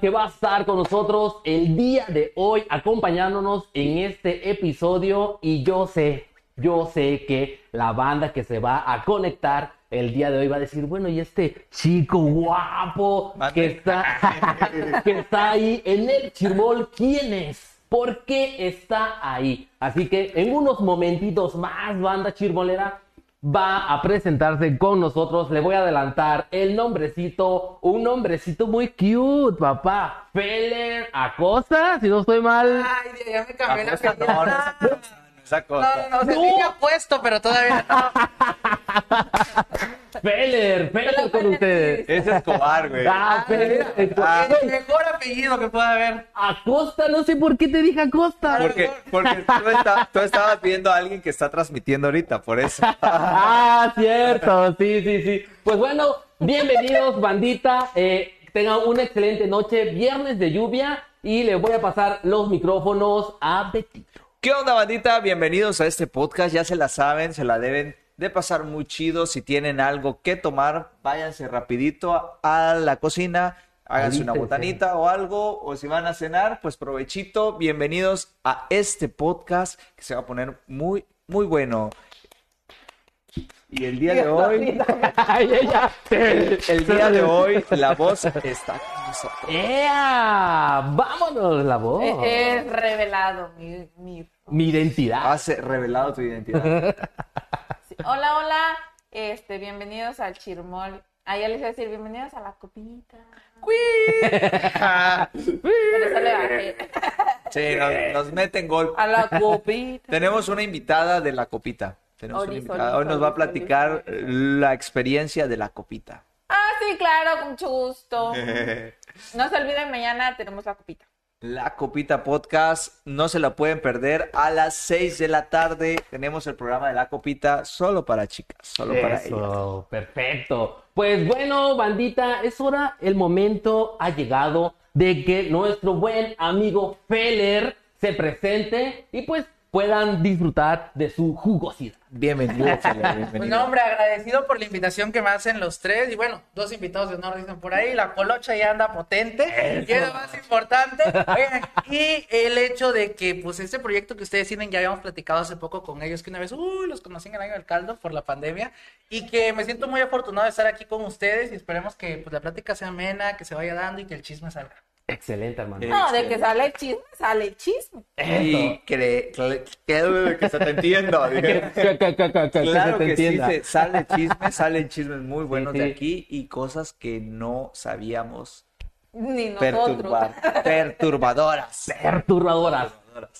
que va a estar con nosotros el día de hoy acompañándonos en este episodio y yo sé, yo sé que la banda que se va a conectar el día de hoy va a decir, bueno, y este chico guapo que está, que está ahí en el chirmol, ¿quién es? ¿Por qué está ahí? Así que en unos momentitos más, banda chirmolera, va a presentarse con nosotros. Le voy a adelantar el nombrecito, un nombrecito muy cute, papá. Feller Acosta, si no estoy mal. Ay, ya me cambié la no, no, no, No, cosa. no, no, se puesto, pero todavía no. Feller, Feller con ustedes. Es Escobar, güey. Ah, Feller. Ah. Es el mejor apellido que pueda haber. Acosta, no sé por qué te dije Acosta. Porque, porque tú, esta- tú estabas viendo a alguien que está transmitiendo ahorita, por eso. Ah, cierto, sí, sí, sí. Pues bueno, bienvenidos, bandita. Eh, tengan una excelente noche, viernes de lluvia, y le voy a pasar los micrófonos a Betty. ¿Qué onda, bandita? Bienvenidos a este podcast. Ya se la saben, se la deben de pasar muy chido. Si tienen algo que tomar, váyanse rapidito a, la cocina, háganse una botanita o algo. O si van a cenar, pues provechito. Bienvenidos a este podcast que se va a poner muy, muy bueno. Y el día de hoy, Ay, ella. el día de hoy, la voz está con nosotros. ¡Ea! ¡Vámonos, la voz! Es revelado mi, mi- Mi identidad. Has revelado tu identidad. Hola, hola. Este, bienvenidos al Chirmol. Ah, ya les iba a decir bienvenidos a la copita. Por eso le bajé. Sí, nos, nos meten gol. A la copita. Tenemos una invitada de la copita. Tenemos una Olis, invitada. olis, Hoy nos va a platicar la experiencia de la copita. Ah, sí, claro, con mucho gusto. No se olviden, mañana tenemos la copita. La Copita Podcast, no se la pueden perder. A las 6 de la tarde tenemos el programa de la Copita solo para chicas, solo para ellas. Perfecto. Pues bueno, bandita, es hora, el momento ha llegado de que nuestro buen amigo Feller se presente y pues puedan disfrutar de su jugosidad. Bienvenido, Pues bienvenido. hombre, agradecido por la invitación que me hacen los tres. Y bueno, dos invitados de honor dicen por ahí. La colocha ya anda potente. Y es lo más importante. Oigan, y el hecho de que, pues, este proyecto que ustedes tienen, ya habíamos platicado hace poco con ellos, que una vez, uy, los conocí en el año del caldo por la pandemia. Y que me siento muy afortunado de estar aquí con ustedes. Y esperemos que, pues, la plática sea amena, que se vaya dando y que el chisme salga. Excelente, hermano. Eh, No, de que sale el chisme, sale el chisme. Y cre- cre- que, que se te entienda. Que- que- que- que- que Claro se te que sí, se- sale chisme, salen chismes muy buenos sí. de aquí y cosas que no sabíamos Ni nosotros. perturbar, perturbadoras. Perturbadoras.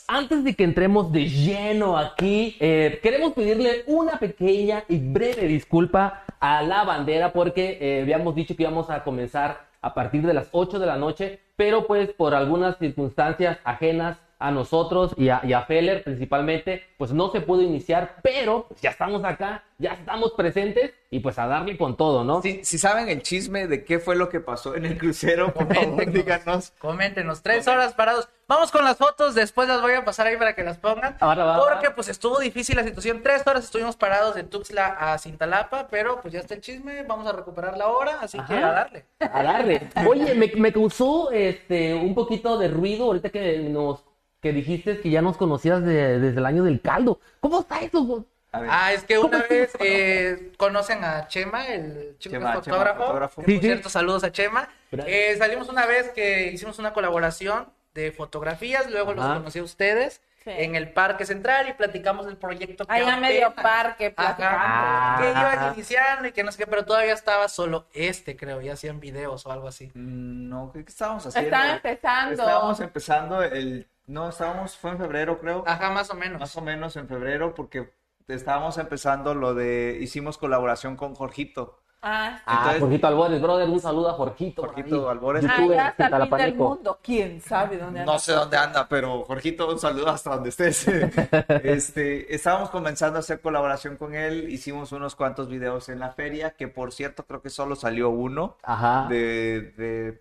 Antes de que entremos de lleno aquí, eh, queremos pedirle una pequeña y breve disculpa a la bandera porque eh, habíamos dicho que íbamos a comenzar a partir de las 8 de la noche, pero pues por algunas circunstancias ajenas a nosotros y a, y a Feller principalmente, pues no se pudo iniciar, pero pues, ya estamos acá, ya estamos presentes y pues a darle con todo, ¿no? Si, si saben el chisme de qué fue lo que pasó en el crucero, por favor, díganos. Coméntenos, tres horas parados. Vamos con las fotos, después las voy a pasar ahí para que las pongan. Ahora va, porque va. pues estuvo difícil la situación. Tres horas estuvimos parados de Tuxtla a Cintalapa, pero pues ya está el chisme, vamos a recuperar la hora, así que a darle. A darle. Oye, me, me causó este un poquito de ruido ahorita que nos que dijiste que ya nos conocías de- desde el año del caldo. ¿Cómo está eso? A Ah, es que una ¿Cómo vez eh, conocen a Chema, el chico que Chema, es Chema, fotógrafo. fotógrafo. Que, Sí, por sí. cierto, saludos a Chema. Eh, salimos una vez que hicimos una colaboración de fotografías, luego los conocí a ustedes Sí. en el Parque Central y platicamos del proyecto que Allá medio apenas- parque, platicando. Ah. que iban iniciando y que no sé qué, pero todavía estaba solo este, creo, ya hacían videos o algo así. mm, no, ¿qué, qué estábamos haciendo? Estaba empezando. Estábamos empezando el... No, estábamos, fue en febrero, creo. Ajá, más o menos. Más o menos en febrero, porque estábamos empezando lo de... Hicimos colaboración con Jorgito. Ah, sí. Ah, Jorgito Albores, brother, un saludo a Jorgito. por Jorgito. Albores. Ah, youtuber ya hasta el fin del mundo. ¿Quién sabe dónde anda? No sé dónde anda, pero Jorgito, un saludo hasta donde estés. Este, estábamos comenzando a hacer colaboración con él, hicimos unos cuantos videos en la feria, que por cierto creo que solo salió uno Ajá. de, de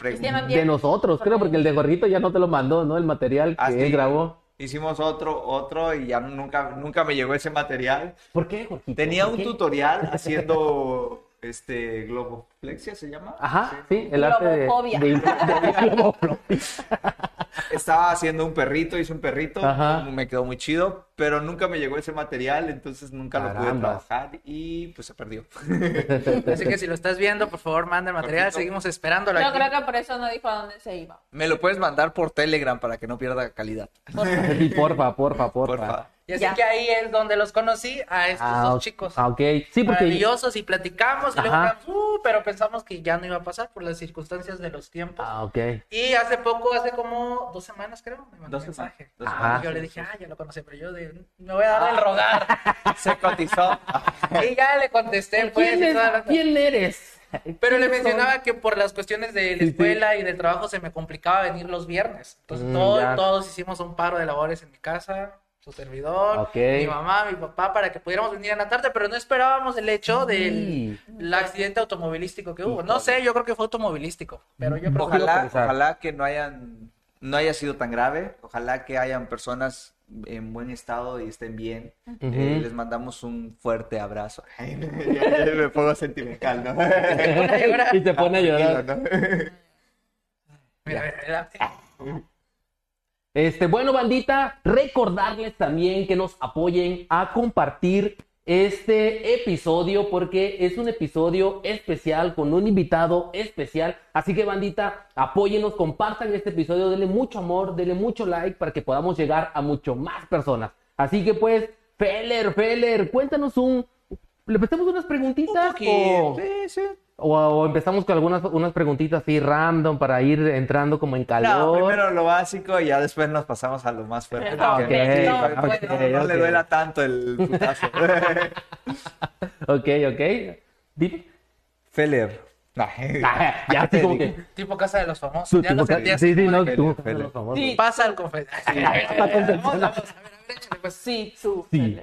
De nosotros, creo, porque el de Jorgito ya no te lo mandó, ¿no? El material que Ah, él grabó. Hicimos otro, otro y ya nunca, nunca me llegó ese material. ¿Por qué, Jorgito? Tenía ¿Por un qué? tutorial haciendo este globoplexia se llama. Ajá, sí, el arte de, de- de-. Estaba haciendo un perrito, hice un perrito, Ajá. me quedó muy chido, pero nunca me llegó ese material, entonces nunca lo pude trabajar y pues se perdió. Así que si lo estás viendo, por favor, manda el material. Jorgito. Seguimos esperándolo Yo aquí. creo que por eso no dijo a dónde se iba. Me lo puedes mandar por Telegram para que no pierda calidad. Sí, porfa, porfa, porfa. Porfa. Y así Ya. que ahí es donde los conocí a estos Ah, dos chicos. Ah, ok. Sí, porque Maravillosos y platicamos y luego "Uh", pero pensamos que ya no iba a pasar por las circunstancias de los tiempos. Ah, ok. Y hace poco, hace como dos semanas creo, me mandó un mensaje. dos Ajá. semanas. Y yo le dije, ah, ya lo conocí, pero yo de- me voy a dar el rogar. Se cotizó. y ya le contesté, pues, ¿Quién, y es- toda la- ¿Quién eres? Pero le mencionaba que por las cuestiones de la Sí, sí. escuela y del trabajo se me complicaba venir los viernes. Entonces Mm, todo- todos hicimos un paro de labores en mi casa, su servidor, mi mamá, mi papá, para que pudiéramos venir en la tarde, pero no esperábamos el hecho del el accidente automovilístico que hubo. No sé, yo creo que fue automovilístico, pero yo creo que... Ojalá, pensar. ojalá que no hayan, no haya sido tan grave. Ojalá que hayan personas en buen estado y estén bien. Eh, les mandamos un fuerte abrazo. Ay, no, ya, ya me pongo sentimental, ¿no? y te pone a llorar. ¿no? Mira, mira, mira. Este, bueno, bandita, recordarles también que nos apoyen a compartir este episodio porque es un episodio especial con un invitado especial. Así que, bandita, apóyenos, compartan este episodio, denle mucho amor, denle mucho like para que podamos llegar a mucho más personas. Así que, pues, Feller, Feller, cuéntanos un. ¿Le prestamos unas preguntitas? o, Sí, sí. O- o empezamos con algunas unas preguntitas así random para ir entrando como en No, calor? primero lo básico y ya después nos pasamos a lo más fuerte. No, para que ok, no, no le duela tanto el putazo. Ok, ok. Dime. Feller. No. Ah, ya así como que. Tipo Casa de los Famosos. Tú, Ya que- sí, sí, no, tú. Fele. los famosos. Sí. Pasa al confesionario. Vamos, vamos, a ver, a ver, échale, pues. Sí, tú. Sí.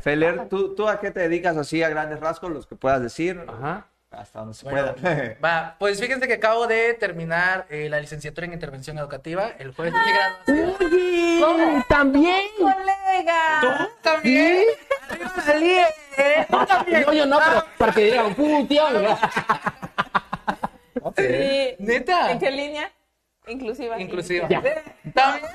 Feller, ¿tú, ¿tú a qué te dedicas así a grandes rasgos? Los que puedas decir. Ajá. Hasta donde se Bueno, pueda. va, pues fíjense que acabo de terminar eh, la licenciatura en intervención educativa. El jueves de mi graduación. Oye, también. ¡Colega! ¿Tú también? ¿eh? ¿Tú también? No, yo no, pero para que digan. Sí. ¿Neta? ¿En qué línea? Inclusiva. Inclusiva. Ya. También.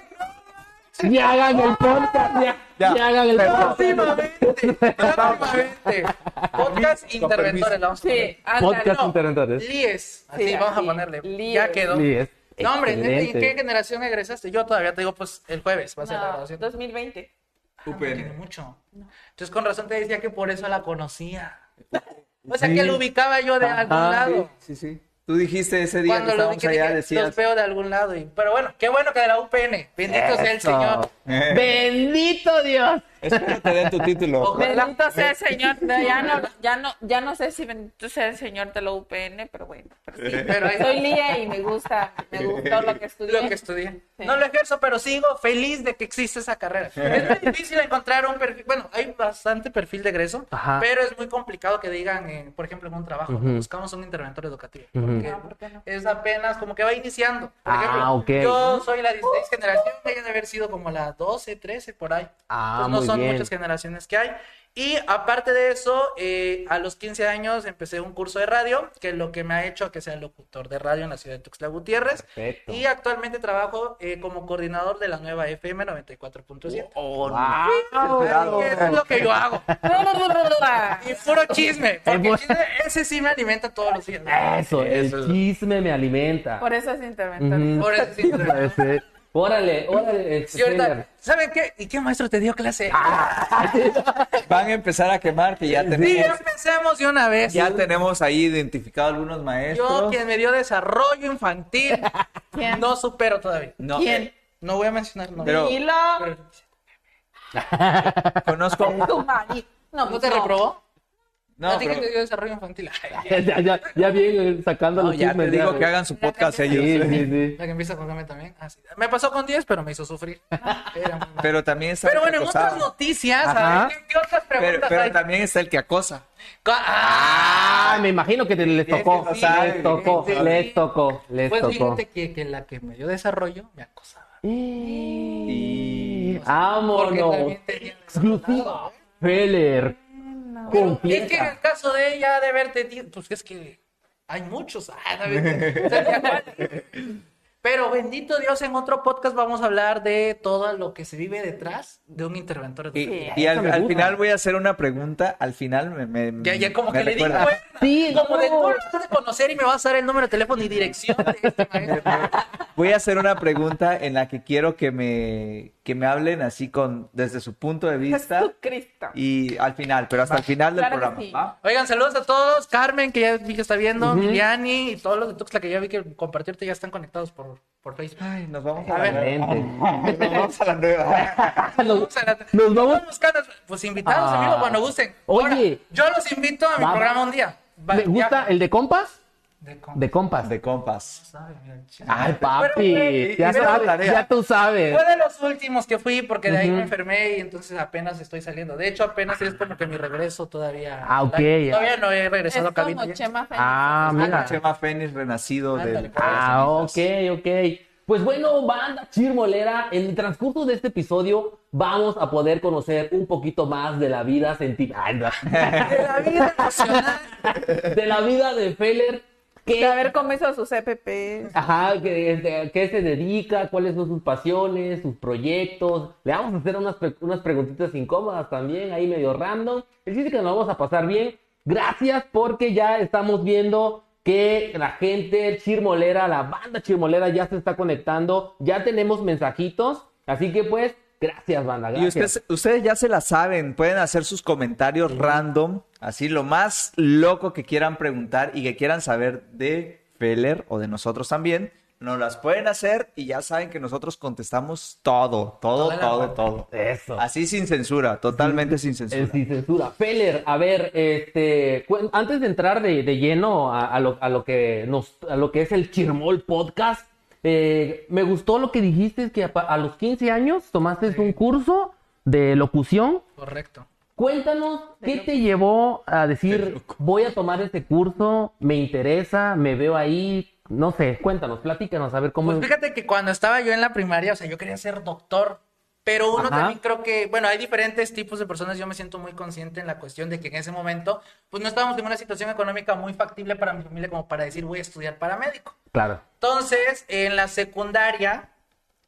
Ya hagan el podcast, ya. Ya. Ya hagan el podcast. Próximamente. Próximamente. Podcast interventores. la vamos a Sí, poner. ándale. Podcast No, Interventores. Lies. Así Sí, vamos a ponerle. Lies. Ya quedó. Sí, es No, hombre, neta, ¿y en excelente. qué generación egresaste? Yo todavía te digo, pues el jueves va a ser la No, graduación. 2020. Ah, no UPN. tiene mucho. Entonces, con razón te decía que por eso la conocía. O sea, Sí. que lo ubicaba yo de algún Ajá, lado. Sí, sí. Tú dijiste ese día Cuando que estábamos ubiqué, allá, dije, decías. los veo de algún lado. Y... Pero bueno, qué bueno que de la UPN. Bendito sea el. Señor. Bendito Dios. Espero te den tu título. Ojalá. Bendito sea el Señor. No, ya, no, ya, no, ya no sé si bendito sea el Señor de la UPN, pero bueno. pero sí. Pero Soy Lía y me gusta, me gustó lo que estudié. lo que estudié. Sí. No lo ejerzo, pero sigo feliz de que existe esa carrera. Es muy difícil encontrar un perfil. Bueno, hay bastante perfil de egreso, Ajá. pero es muy complicado que digan, eh, por ejemplo, en un trabajo, Ujú. buscamos un interventor educativo. Ujú. Porque No, ¿por qué no? es apenas como que va iniciando. Por Ah, ejemplo, ok. yo soy la 16 generación, ella debe haber sido como la 12, 13, por ahí. Ah, Pues no muy son bien. muchas generaciones que hay. Y aparte de eso, eh, a los 15 años empecé un curso de radio, que es lo que me ha hecho que sea locutor de radio en la ciudad de Tuxtla Gutiérrez. Perfecto. Y actualmente trabajo eh, como coordinador de la nueva FM 94.7. Oh, no. Wow. Es, es lo que yo hago. Y puro chisme, porque el chisme, ese sí me alimenta todos los días. Eso, el Eso es- chisme me alimenta. Por eso es. Ujú. Por eso sí. Ese. Órale, órale. este, Y ahorita, Feller. ¿saben qué? ¿Y qué maestro te dio clase? Van a empezar a quemar que ya sí, tenemos, empecemos de una vez. ya tenemos ahí identificado algunos maestros. Yo, quien me dio desarrollo infantil, ¿Quién? no supero todavía. No, ¿Quién? No voy a mencionar nombres. Pero-. Pero- conozco. Tu. No, ¿No te no. reprobó? No, ¿A ti pero- quién te dio desarrollo infantil? Ya, ya, ya, ya viene sacando no, los ya chismes. te digo ya. que hagan su podcast Sí, ellos. sí, sí. La que empieza con Game también. Ah, sí. Me pasó con 10, pero me hizo sufrir. Era. Pero también está Pero el bueno, que en acosaba. otras noticias, a ver, ¿qué, qué otras Pero, preguntas pero hay? también está el que acosa. Ah, Ah, me imagino que te- les Bien tocó. que sabe, Les tocó, bien que- les tocó, les pues tocó. fíjate que, que la que me dio desarrollo me acosaba. Y... Porque Vámonos. también tenía Exclusiva. Feller. Completa. Es que en el caso de ella, de verte, tío, pues es que hay muchos. Ah. Pero bendito Dios, en otro podcast vamos a hablar de todo lo que se vive detrás de un interventor. Y, y al, al final voy a hacer una pregunta. Al final me. me- Ya, ya como me que le digo, recuerda. Sí, como de no. tú lo vas a conocer y me vas a dar el número de teléfono y dirección de este maestro. Voy a hacer una pregunta en la que quiero que me, que me hablen así con desde su punto de vista Jesucristo. y al final, pero hasta el final del Claro programa. sí. ¿va? Oigan, saludos a todos. Carmen, que ya vi que está viendo, Liliani y todos los de Tuxtla que ya vi que compartirte ya están conectados por, por Facebook. Ay, nos vamos a, ver. Nos vamos a la nueva. Nos, Vamos a nos vamos. Buscando, pues invitados Ah. vivo cuando gusten. Oye. Ahora, yo los invito a mi Va. programa un día. Va, ¿Me gusta ya. el de compas? De com- De compas. De compas. Ay, papi. Ya, sabes, ya tú sabes. Fue de los últimos que fui porque de ahí me enfermé y entonces apenas estoy saliendo. De hecho, apenas es como que mi regreso todavía. Ah, ok. Todavía no he Es regresado a cabina. como ya. Chema Fénix. Ah, Ajá. mira. Chema Fénix renacido Ándale, del. pues. Ah, ok, ok. Pues bueno, banda chirmolera, en el transcurso de este episodio vamos a poder conocer un poquito más de la vida sentimental, De la vida emocional. de la vida de Feller, que, haber cómo hizo sus EPPs. ajá, que, qué se dedica, cuáles son sus pasiones, sus proyectos. Le vamos a hacer unas, unas preguntitas incómodas también, ahí medio random. El chiste que nos vamos a pasar bien. Gracias porque ya estamos viendo que la gente chirmolera, la banda chirmolera ya se está conectando, ya tenemos mensajitos, así que pues, gracias banda, Y ustedes, ustedes ya se la saben, pueden hacer sus comentarios random, así lo más loco que quieran preguntar y que quieran saber de Feller o de nosotros también, nos las pueden hacer y ya saben que nosotros contestamos todo, todo, Toda todo, todo. Eso. Así sin censura, totalmente sin censura. El sin censura. Feller, a ver, este, antes de entrar de, de lleno a, a lo, a lo que nos, a lo que es el Chirmol Podcast, eh, me gustó lo que dijiste, que a, los 15 años tomaste un curso de locución. Correcto. Cuéntanos, ¿qué te llevó a decir, voy a tomar este curso, me interesa, me veo ahí? No sé, cuéntanos, platícanos, a ver cómo... Pues fíjate que cuando estaba yo en la primaria, o sea, yo quería ser doctor, pero uno Ajá. también creo que, bueno, hay diferentes tipos de personas, yo me siento muy consciente en la cuestión de que en ese momento, pues no estábamos en una situación económica muy factible para mi familia como para decir voy a estudiar paramédico. Claro. Entonces, en la secundaria,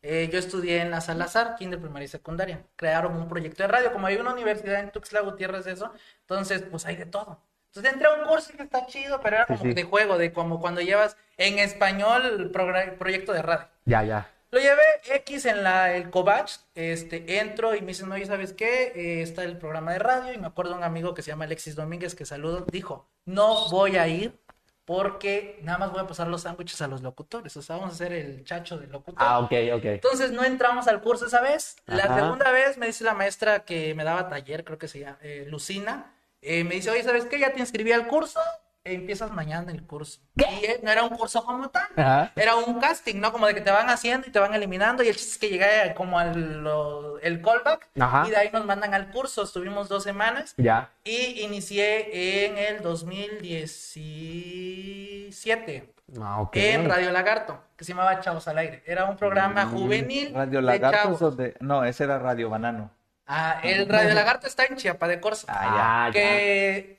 eh, yo estudié en la Salazar, kinder, primaria y secundaria. Crearon un proyecto de radio, como hay una universidad en Tuxtla Gutiérrez, eso, entonces, pues hay de todo. Entonces entré a un curso que está chido, pero era como sí. de juego, de como cuando llevas en español el proyecto de radio. Ya, ya. Lo llevé X en la, el Covach, este, entro y me dicen, oye, ¿sabes qué? Eh, está el programa de radio y me acuerdo de un amigo que se llama Alexis Domínguez, que saludo, dijo, no voy a ir porque nada más voy a pasar los sándwiches a los locutores, o sea, vamos a hacer el chacho del locutor. Ah, ok, ok. Entonces no entramos al curso esa vez. La Ajá. segunda vez me dice la maestra que me daba taller, creo que se llama eh, Lucina. eh, me dice, oye, ¿sabes qué? Ya te inscribí al curso. Eh, empiezas mañana el curso. Y eh, no era un curso como tal. Ajá. Era un casting, ¿no? Como de que te van haciendo y te van eliminando. Y el chiste es que llegué como al lo- el callback. Ajá. Y de ahí nos mandan al curso. Estuvimos dos semanas. Ya. Y inicié en el 2017 Ah, ok. en Radio Lagarto, que se llamaba Chavos al Aire. Era un programa juvenil Mm, Radio de Lagarto es donde- No, ese era Radio Banano. Ah, el Radio Lagarto está en Chiapa de Corzo. Ah, ya. que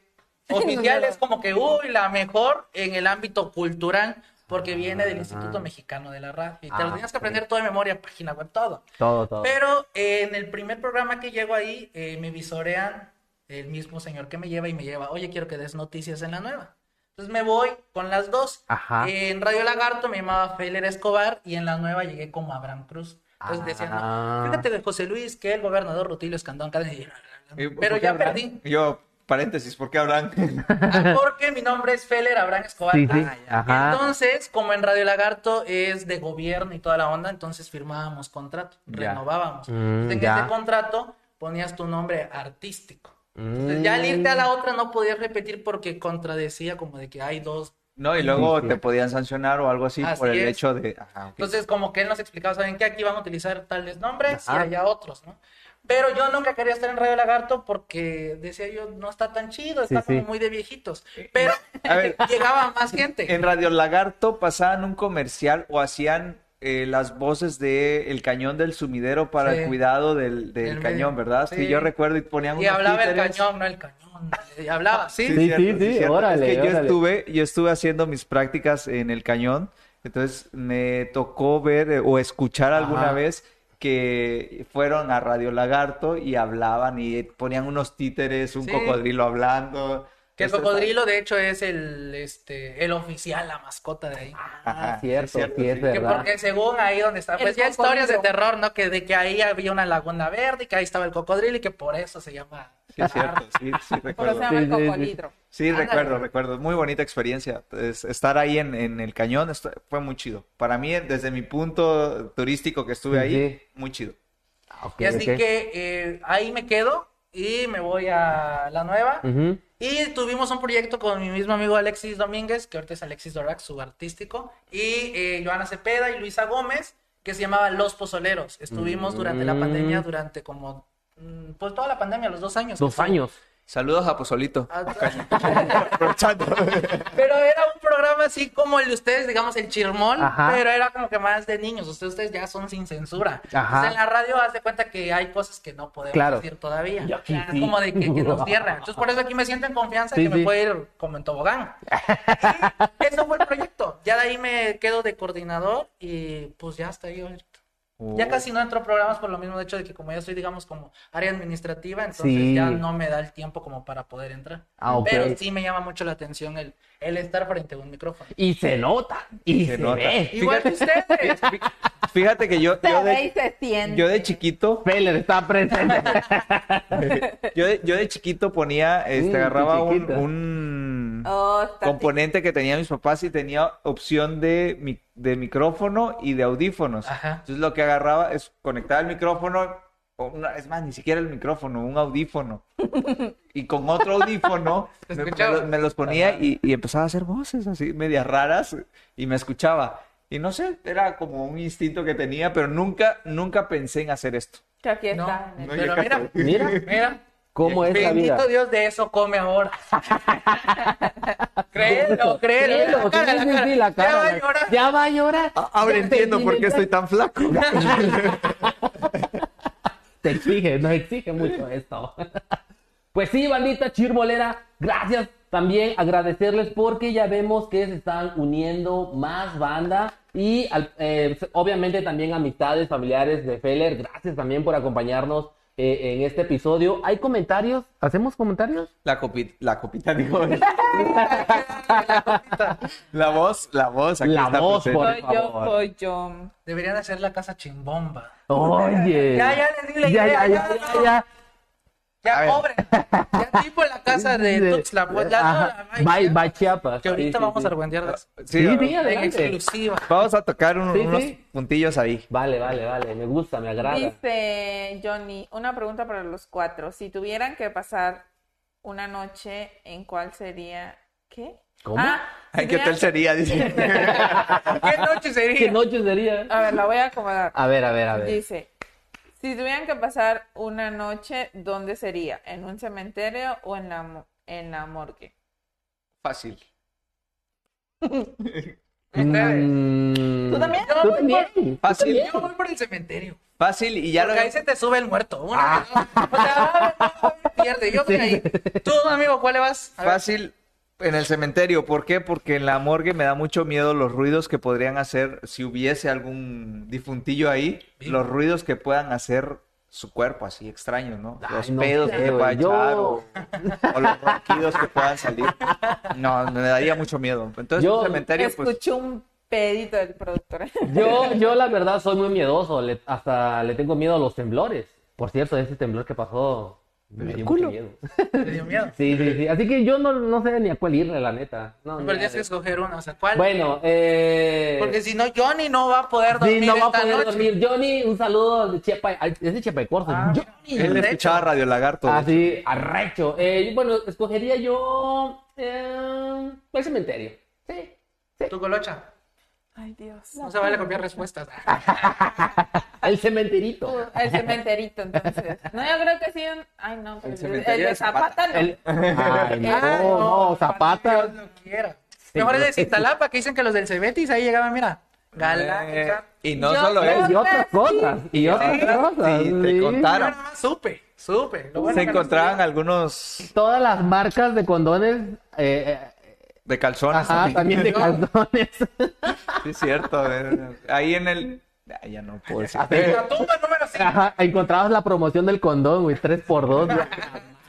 oficial es como que, uy, la mejor en el ámbito cultural, porque viene del Instituto Mexicano de la Radio. Y te lo Ah, tenías que aprender todo de memoria, página web, todo. Todo, todo. Pero eh, en el primer programa que llego ahí, eh, me visorean el mismo señor que me lleva y me lleva, oye, quiero que des noticias en la nueva. Entonces me voy con las dos. Ajá. En Radio Lagarto me llamaba Feller Escobar y en la nueva llegué como Abraham Cruz. Entonces decían, Ah. no, fíjate de José Luis que el gobernador Rutilio Escandón Cárdenas", y- ¿Y Pero ya Abraham? perdí. Yo, paréntesis, ¿por qué Abraham? Ah, Porque mi nombre es Feller Abraham Escobar. Sí, sí. Ah. Entonces, como en Radio Lagarto es de gobierno y toda la onda, entonces firmábamos contrato, Ya. renovábamos. Mm, Entonces, en ya. ese contrato ponías tu nombre artístico. Entonces, Mm. ya al irte a la otra no podías repetir porque contradecía como de que hay dos. No, y luego Sí, sí. te podían sancionar o algo así Así por el es. hecho de... Ajá. Entonces, como que él nos explicaba, ¿saben qué? Aquí van a utilizar tales nombres Ajá. y allá otros, ¿no? Pero yo nunca quería estar en Radio Lagarto porque decía yo, no está tan chido, está Sí, como sí. muy de viejitos. Pero A ver, llegaba más gente. en Radio Lagarto pasaban un comercial o hacían eh, las voces de el cañón del sumidero para Sí. el cuidado del, del cañón. ¿verdad? Sí. Sí. yo recuerdo y ponían Y hablaba el cañón, no el cañón. Y hablaba, ¿sí? Sí, sí, sí, cierto. órale, Es que yo estuve, yo estuve haciendo mis prácticas en el cañón, entonces me tocó ver eh, o escuchar alguna Ajá. vez que fueron a Radio Lagarto y hablaban y ponían unos títeres, un Sí. cocodrilo hablando. Que el cocodrilo, de hecho, es el, este, el oficial, la mascota de ahí. Ah, cierto, es cierto, sí, es. Que verdad. porque según ahí donde está, El pues ya historias de cocodrilo. terror, ¿no? Que de que ahí había una laguna verde y que ahí estaba el cocodrilo y que por eso se llama. Sí, es cierto, sí, sí Por eso recuerdo. se llama el Sí, sí, sí. cocodrilo. Sí, recuerdo, recuerdo. Muy bonita experiencia. Es- estar ahí en, en el cañón esto- fue muy chido. Para mí, desde mi punto turístico que estuve ahí, sí. muy chido. Ah, ok, Y así que eh, ahí me quedo y me voy a la nueva. Y tuvimos un proyecto con mi mismo amigo Alexis Domínguez, que ahorita es Alexis Dorax, su artístico, y eh, Joana Cepeda y Luisa Gómez, que se llamaba Los Pozoleros. Estuvimos durante la Mm. pandemia, durante como, mm, pues toda la pandemia, los dos años. Dos estuvo. Saludos a Pozolito. Ah, Aprovechando. Pero era un programa así como el de ustedes, digamos, el Chirmol, Ajá. pero era como que más de niños. Ustedes, ustedes ya son sin censura. Ajá. Entonces, en la radio haz de cuenta que hay cosas que no podemos Claro. decir todavía. Y aquí es sí. como de que, que nos cierran. Entonces, por eso aquí me siento en confianza Sí, que me sí. puedo ir como en tobogán. Y eso fue el proyecto. Ya de ahí me quedo de coordinador y pues ya está ahí ahorita. Ya Oh. casi no entro a programas por lo mismo de hecho de que como ya soy, digamos, como área administrativa, entonces Sí. ya no me da el tiempo como para poder entrar. Ah, ok. Pero sí me llama mucho la atención el, el estar frente a un micrófono. Y se nota. Y Se se, nota. ve. Igual que ustedes. Fíjate que yo, Se yo, ve y de, se siente. yo de chiquito, Feller está presente. yo de, yo de chiquito ponía, este, Mm, agarraba un, un Oh, componente que tenían mis papás y tenía opción de, mi- de micrófono y de audífonos. Ajá. Entonces lo que agarraba es conectar el micrófono, una- es más, ni siquiera el micrófono, un audífono. Y con otro audífono me, los ponía y, y empezaba a hacer voces así, medias raras, y me escuchaba. Y no sé, era como un instinto que tenía, pero nunca, nunca pensé en hacer esto. Que aquí está. No, pero mira, Mira mira. cómo es la vida. Bendito Dios de eso come ahora. créelo, créelo. Créelo, La cara, sí, sí, la cara. sí, la cara, Ya va a llorar. Ya va a llorar. Ahora entiendo por qué estoy tan flaco. Te exige, nos exige mucho esto. Pues sí, bandita chirbolera, gracias también agradecerles porque ya vemos que se están uniendo más banda y eh, obviamente también amistades, familiares de Feller, gracias también por acompañarnos eh, en este episodio. ¿Hay comentarios? ¿Hacemos comentarios? La copita, la copita, digo. La voz, la voz, aquí La está voz, presente. por Soy yo, favor. soy yo. Deberían hacer la casa chimbomba. Oye. Ya, ya, les di la ya, idea, ya, ya, ya. ya, ya. A Ya ver. cobren. Ya tipo en la casa de Tuxtla. Pues, la, Ajá, ay, By, ya. by Chiapas. Que ahorita Sí, vamos sí. a de eso. Sí, Sí, sí, En exclusiva. Vamos a tocar un- Sí, unos sí. puntillos ahí. Vale, vale, vale. Me gusta, me agrada. Dice Johnny, una pregunta para los cuatro. Si tuvieran que pasar una noche, ¿en cuál sería? ¿Qué? ¿Cómo? Ah, Ay, ¿Qué hotel sería? Dice. ¿Qué noche sería? ¿Qué noche sería? A ver, la voy a acomodar. A ver, a ver, a ver. Dice, si tuvieran que pasar una noche, ¿dónde sería? ¿En un cementerio o en la, mo- en la morgue? Fácil. Ustedes. Mm, ¿Tú también? Yo ¿Tú voy también? por- ¿Tú Fácil. también? Yo voy por el cementerio. Fácil y ya lo Porque ahí se te sube el muerto. Una ¿no? O sea, pierde. Yo voy ahí. Tú, amigo, ¿cuál le vas? A ver. En el cementerio. ¿Por qué? Porque en la morgue me da mucho miedo los ruidos que podrían hacer si hubiese algún difuntillo ahí. Los ruidos que puedan hacer su cuerpo así extraños, ¿no? Ay, Los no pedos que güey. pueda Yo- echar o, o los ronquidos que puedan salir. No, me daría mucho miedo. Entonces, Yo en el cementerio, pues. Escuché un pedito del productor. Yo, yo la verdad soy muy miedoso, le- hasta le tengo miedo a los temblores. Por cierto, ese temblor que pasó me dio miedo. Te dio miedo. Sí, sí, sí. Así que yo no, no sé ni a cuál irle, la neta. No, Pero tienes que escoger una. O sea, ¿cuál? Bueno, eh... Porque si no, Johnny no va a poder dormir sí, no va a poder noche. dormir. Johnny, un saludo de Chiapa, es de Chiapa de Corzo. Ah, Johnny. Él de escuchaba. Radio Lagarto. hecho. Así, arrecho. Eh, bueno, escogería yo eh, el cementerio. Sí. Tu colocha. Ay, Dios. No se vale copiar respuestas. El cementerito. El cementerito, entonces. No, yo creo que sí. un- Ay, no, pero El el, cementerio de de Zapata. Zapata no. El... Ay, no, no, Zapata. Dios lo quiera. Mejor es de Cintalapa, que dicen que los del Cebetis ahí llegaban, mira. galáctica. Eh, y no Yo solo eso. Y otras cosas. Y otras Sí, cosas. sí, te contaron. nada más supe, supe. Bueno Se encontraban algunos Todas las marcas de condones. eh, eh, de calzones. ajá, también de calzones. Sí, es cierto. eh, Ahí en el. Ay, ya no puedo decir. En la tumba número 5. Ajá, encontrabas la promoción del condón, güey, 3 por 2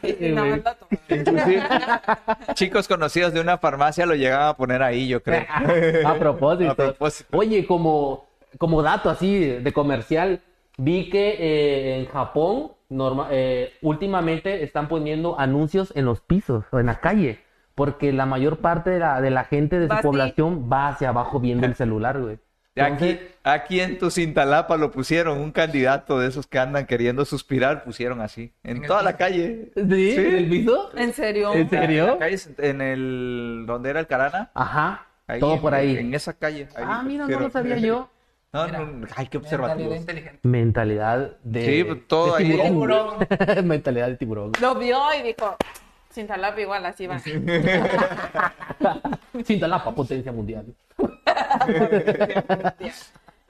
Y nada más la tomé. Inclusive, chicos conocidos de una farmacia lo llegaban a poner ahí, yo creo. A propósito. A propósito. Oye, como, como dato así de comercial, vi que eh, en Japón norma- eh, últimamente están poniendo anuncios en los pisos o en la calle, porque la mayor parte de la, de la gente de su población va hacia abajo viendo el celular, güey. Aquí, Entonces, aquí en tu Cintalapa lo pusieron, un candidato de esos que andan queriendo suspirar, pusieron así, en En el toda la calle. ¿Sí? ¿En el piso? ¿En serio? ¿En En la serio? calle, en el, donde era el Carana. Ajá, ahí todo en- por ahí. En esa calle. ahí Ah, mira, no lo sabía yo. No, Mira. no, ay, qué Mentalidad observativos. inteligente. Mentalidad de, Sí, pues, todo de ahí. tiburón. Mentalidad de tiburón. Lo vio y dijo, sin talapa igual así va. Cintalapa, potencia mundial.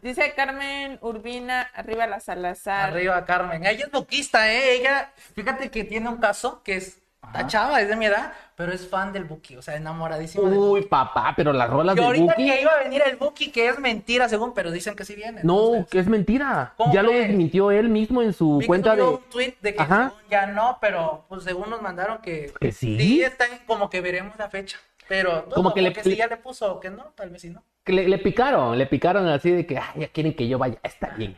Dice Carmen Urbina, arriba la Salazar. Arriba, Carmen. Ella es boquista, ¿eh? Ella, fíjate que tiene un caso que es. Está chava, es de mi edad, pero es fan del Buki, o sea, enamoradísima del Uy, papá, pero las rolas Y de ahorita Buki. que iba a venir el Buki, que es mentira, según, pero dicen que sí viene. No, que es mentira. ¿Cómo Ya lo crees? desmintió él mismo en su vi que cuenta subió de. un tweet de que Ajá. según ya no, pero pues según nos mandaron que. ¿Que sí? Sí, está en- como que veremos la fecha. Pero Como como que le- si ya le puso o que no, tal vez sí no. que le, le picaron, le picaron así de que "Ay, ya quieren que yo vaya. Está bien.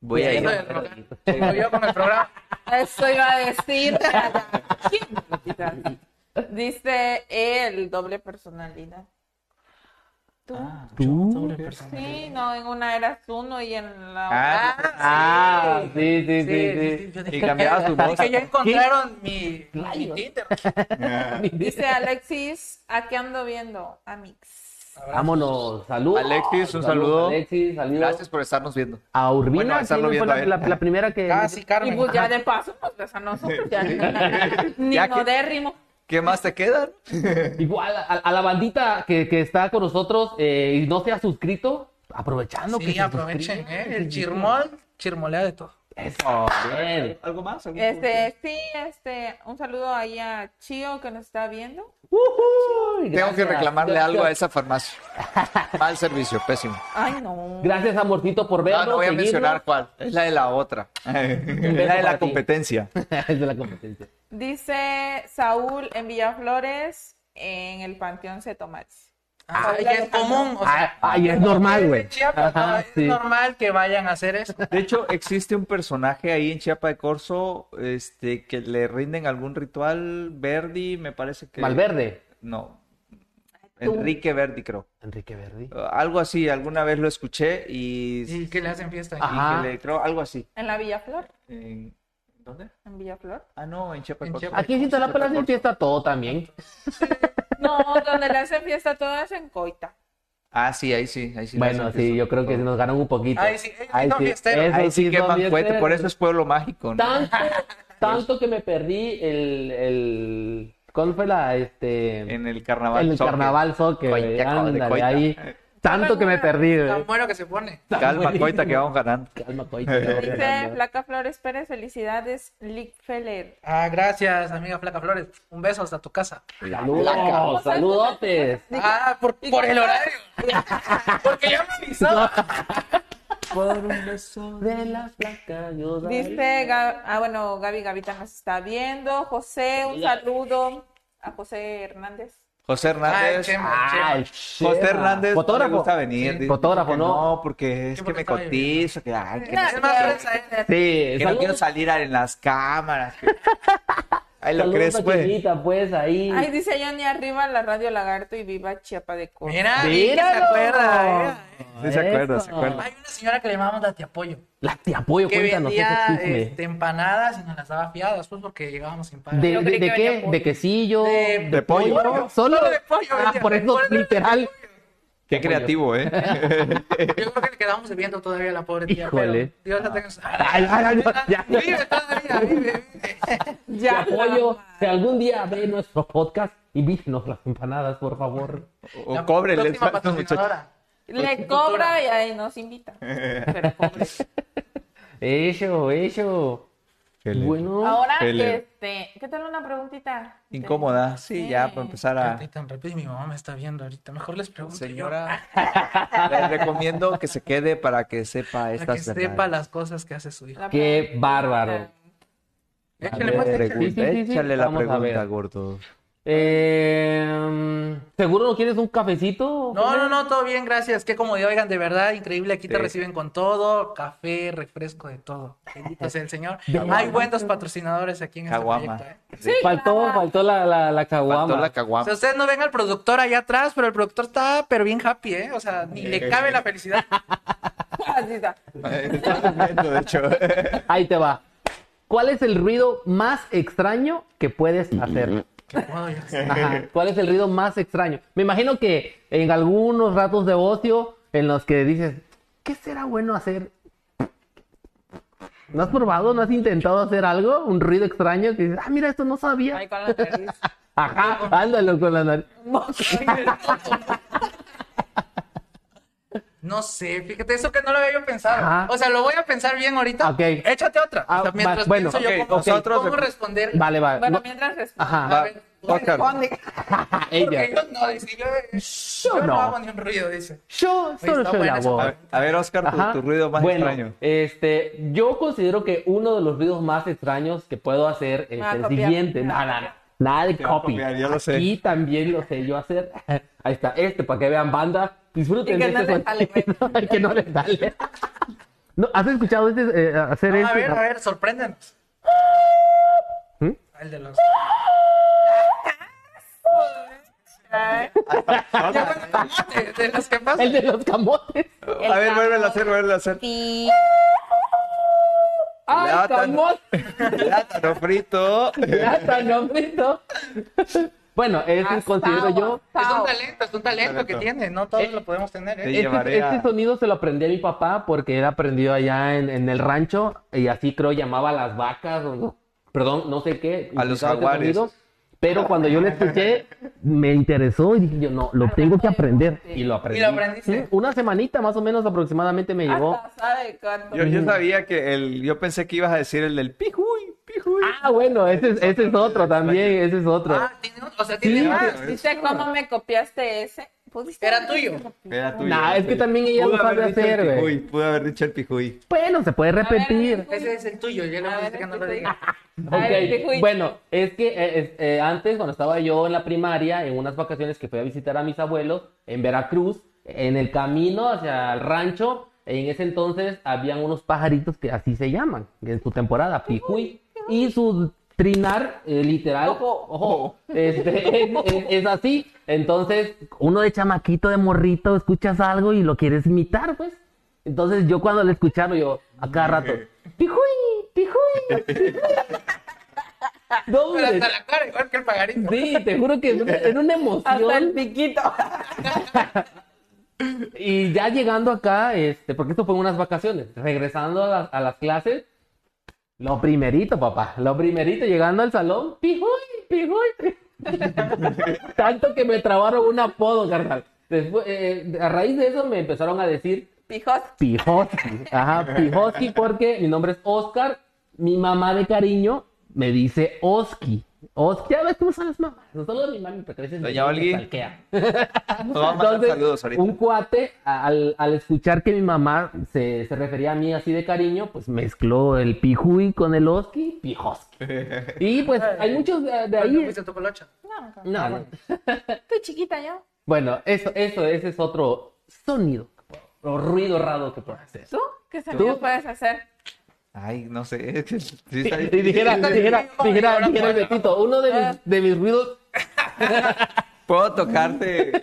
Voy a ir. Lo vio con el programa. Eso iba a decir. Dice él, doble personalidad. ¿Tú? ¿Tú? Sí, no, en una eras uno y en la Ah, otra. Ah, sí, sí, sí, sí. yo Y dije, cambiaba su voz. que ya encontraron mi, mi. Tinder. Dice Alexis, ¿a qué ando viendo? Vámonos, saludos. Alexis, un saludo. Alexis, saludos. Gracias por estarnos viendo. A Urbina, Bueno, ¿quién estarlo fue viendo la, la- la primera que. Ah, sí, Y Carmen. pues ya de paso nos ves a nosotros, ya ni Ya que- modérrimo. ¿Qué más te quedan? Igual, a, a la bandita que, que está con nosotros eh, y no se ha suscrito, aprovechando que Sí, aprovechen. ¿eh? El chirmol, chirmolea de todo. Eso, bien. ¿Algo más? ¿Algún Este, sí, este, un saludo ahí a Chio que nos está viendo. Tengo que reclamarle Gracias. algo a esa farmacia. Mal servicio, pésimo. Ay, no. Gracias, amorcito, por vernos. No, no voy a seguirnos. mencionar cuál. Es la de la otra. es la de la competencia. es de la competencia. Dice Saúl en Villaflores, en el Panteón Setomax. Ah, ya es común. O sea, Ah, ay, es normal, güey. es sí. normal que vayan a hacer eso. De hecho, existe un personaje ahí en Chiapa de Corzo este, que le rinden algún ritual. Verdi, me parece que. Malverde. No. Enrique Verdi, creo. Enrique Verdi. Uh, algo así, alguna vez lo escuché y, Y que le hacen fiesta. y Ajá. que le creo algo así. ¿En la Villaflor? En- ¿Dónde? ¿En Villaflor? Ah, no, en Chiapa de En Corzo. Chiapa. Aquí en Cintalapa le hacen fiesta todo también. No, donde le hacen fiesta todas en Coita. Ah, sí, ahí sí, ahí sí. Bueno, sí, yo creo que nos ganan un poquito. Ahí sí, fiesteros. Ahí sí queman cohete, fiesteros. por eso es pueblo mágico, ¿no? Tanto, tanto que me perdí el, el ¿cuál fue la este En el carnaval. en el soccer. carnaval soccer, Coita, de ándale, ahí tanto que me perdí, güey. Tan bueno que se pone. Tan Calma, buenísimo. coita, que vamos ganando. Calma, coita. Dice Flaca Flores Pérez, felicidades, Lick Feller. Ah, gracias, amiga Flaca Flores. Un beso hasta tu casa. Saludos, saludotes. Ah, por, por el horario. Porque ya me avisó. Por un beso de la flaca yo. Dice, ah, bueno, Gaby Gavita nos está viendo. José, un saludo a José Hernández. José Hernández. Chema, Ah, Chema. el José. Hernández Fotógrafo. gusta venir. Sí. Fotógrafo, ¿no? No, porque es Sí, que me cotizo, que, ay, que, No, no, que no quiero salir en las cámaras. Ahí lo crees, pues. Pues, ahí. Ay, dice Johnny arriba la radio Lagarto y viva Chiapa de Corzo. Mira, Míralo. se acuerda. eh. Sí, se acuerda, se acuerda. Hay una señora que le llamamos la apoyo. La te apoyo, Que cuéntanos ese vendía chisme. este, empanadas y nos las daba fiadas, pues porque llegábamos sin pagar. ¿De, de, de que qué? pollo. ¿De quesillo? De- de pollo. ¿Solo? Solo de pollo Ah, vendía. por eso, literal. Qué creativo, ¿eh? Yo creo que le quedamos debiendo todavía a la pobre tía. Híjole. Pero Dios la tenga Ay, ay, ay, ya. Vive todavía, vive, Ya. apoyo. Si algún día ve nuestro podcast, invítenos las empanadas, por favor. O estos muchachos. patrocinadora. Le cobra y ahí nos invita. Pero pobre. Eso, eso. Bueno. Ahora, este, ¿qué tal una preguntita? Incómoda, sí, ya para empezar a... Ay, tan rápido y mi mamá me está viendo ahorita. Mejor les pregunto. Señora, le recomiendo que se quede para que sepa Para estas que sepa verdades. las cosas que hace su hijo. Qué bárbaro. Échale, Sí, sí, sí, sí. la Vamos a pregunta, ver. gordo. Eh, ¿Seguro no quieres un cafecito? No, no, no, todo bien, gracias. Qué comodidad, oigan, de verdad, increíble. Aquí te reciben con todo, café, refresco, de todo. Bendito sea el Señor. Hay buenos patrocinadores aquí en este Caguama. proyecto, ¿eh? Sí, Faltó, claro. faltó la, la, la caguama. Faltó la O caguama. sea, ustedes no ven al productor allá atrás, pero el productor está, pero bien happy, ¿eh? O sea, ni le cabe la felicidad. Así está. De hecho. Ahí te va. ¿Cuál es el ruido más extraño que puedes hacer? ¿Cuál es el ruido más extraño? Me imagino que en algunos ratos de ocio en los que dices, ¿qué será bueno hacer? ¿No has probado? ¿No has intentado hacer algo? Un ruido extraño que dices, ah, mira, esto no sabía. Ahí con la nariz. Ajá, ándalo con la nariz. No sé, fíjate, eso que no lo había yo pensado. Ajá. O sea, lo voy a pensar bien ahorita. Ok. Échate otra. Ah, o sea, mientras va- bueno, pienso yo cómo, nosotros- cómo responder. Vale, vale. Bueno, No- mientras responde. Ajá. A ver. Responde. ella. Porque yo no, dice, yo, yo no. no. hago ni un ruido, dice. Yo solo está soy la voz. A ver, Oscar, tu, ruido más bueno, extraño. Este, yo considero que uno de los ruidos más extraños que puedo hacer es el copiar. siguiente. Nada, copiar. nada de copy. copiar, yo lo sé. Aquí también lo sé yo hacer. Ahí está, este para que vean banda. Disfruten Y que no este les que no les sale. No, ¿Has escuchado este, eh, hacer No, a este? ver, a ver, sorpréndenos. ¿Mm? El de los. Ay, de, de los que pasan. El de los camotes. el A ver, vuélvelo a hacer, vuélvelo a hacer. Sí. ¡Ay, camote! Plátano frito. Plátano frito. Bueno, Hasta considero yo. Es un talento, es un talento que tiene, no todos Eh, lo podemos tener, Te ¿eh? Este, a- este sonido se lo aprendí a mi papá porque él aprendió allá en, en el rancho y así creo llamaba a las vacas o perdón, no sé qué. A los este jaguares. sonido, pero cuando yo lo escuché me interesó y dije yo no, lo tengo que aprender y lo aprendí. ¿Y lo aprendiste? Sí, Una semanita más o menos aproximadamente me llevó. Hasta sabe cuánto. Yo, yo sabía que el, yo pensé que ibas a decir el del pijuy. Ah, bueno, ese, es- ese es otro también, ese es otro. Ah, tiene un- o sea, tiene Sí. más. ¿Viste cómo me copiaste ese? ¿Pudiste Era tuyo. Era tuyo. Nah, es que también ella Pudo lo sabe hacer, güey. Pudo haber dicho el pijuy. Bueno, se puede repetir. Ese es el tuyo, lo ver, dije que no lo diga. Ok, Ay, qué juicio. Bueno, es que eh, eh, antes, cuando estaba yo en la primaria, en unas vacaciones que fui a visitar a mis abuelos en Veracruz, en el camino hacia el rancho, en ese entonces habían unos pajaritos que así se llaman, en su temporada, pijuy, y su trinar, eh, literal, Ojo. ojo, este, es, es- es así. Entonces, uno de chamaquito, de morrito, escuchas algo y lo quieres imitar, pues. Entonces, yo cuando lo escuchaba, yo, a cada rato, pijuy, pijuy, pijuy. No, Pero hasta la cara, igual que el pagarito. Sí, te juro que era una Hasta el emoción. piquito. Y ya llegando acá, este, porque esto fue en unas vacaciones, regresando a las, a las clases, lo primerito, papá, lo primerito, llegando al salón, pijuy, pijuy. Tanto que me trabaron un apodo, carnal. Después, eh, a raíz de eso me empezaron a decir Pijos. Pijoski. Ajá, Pijoski porque mi nombre es Oscar. Mi mamá de cariño me dice Oski. Oski, ya ves cómo son las mamás. No solo mi mami, porque a veces Doña Olgui. Entonces, saludos ahorita. un cuate, al, al escuchar que mi mamá se, se refería a mí así de cariño, pues mezcló el pijuy con el Oski, Pijoski. Y pues hay muchos de, de ¿Cuándo ahí. fuiste tu colocha? No, No, no. Estoy chiquita yo. Bueno, eso, eso, ese es otro sonido o ruido raro que puedo hacer. ¿Tú? ¿Qué sonido puedes hacer? Ay, no sé. sí difícil. dijera, dijera, dijera, ahora dijera el. Betito, uno de mis, de mis ruidos Puedo tocarte.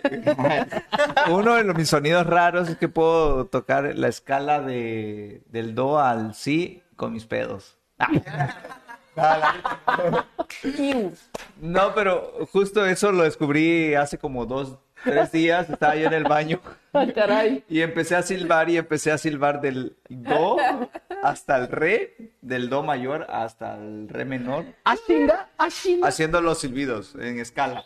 Uno de los, mis sonidos raros es que puedo tocar la escala de, del do al si con mis pedos. No, pero justo eso lo descubrí hace como dos, tres días. Estaba yo en el baño caray. y empecé a silbar y empecé a silbar del do hasta el re, del do mayor hasta el re menor, Ashinga, ashinga. haciendo los silbidos en escala.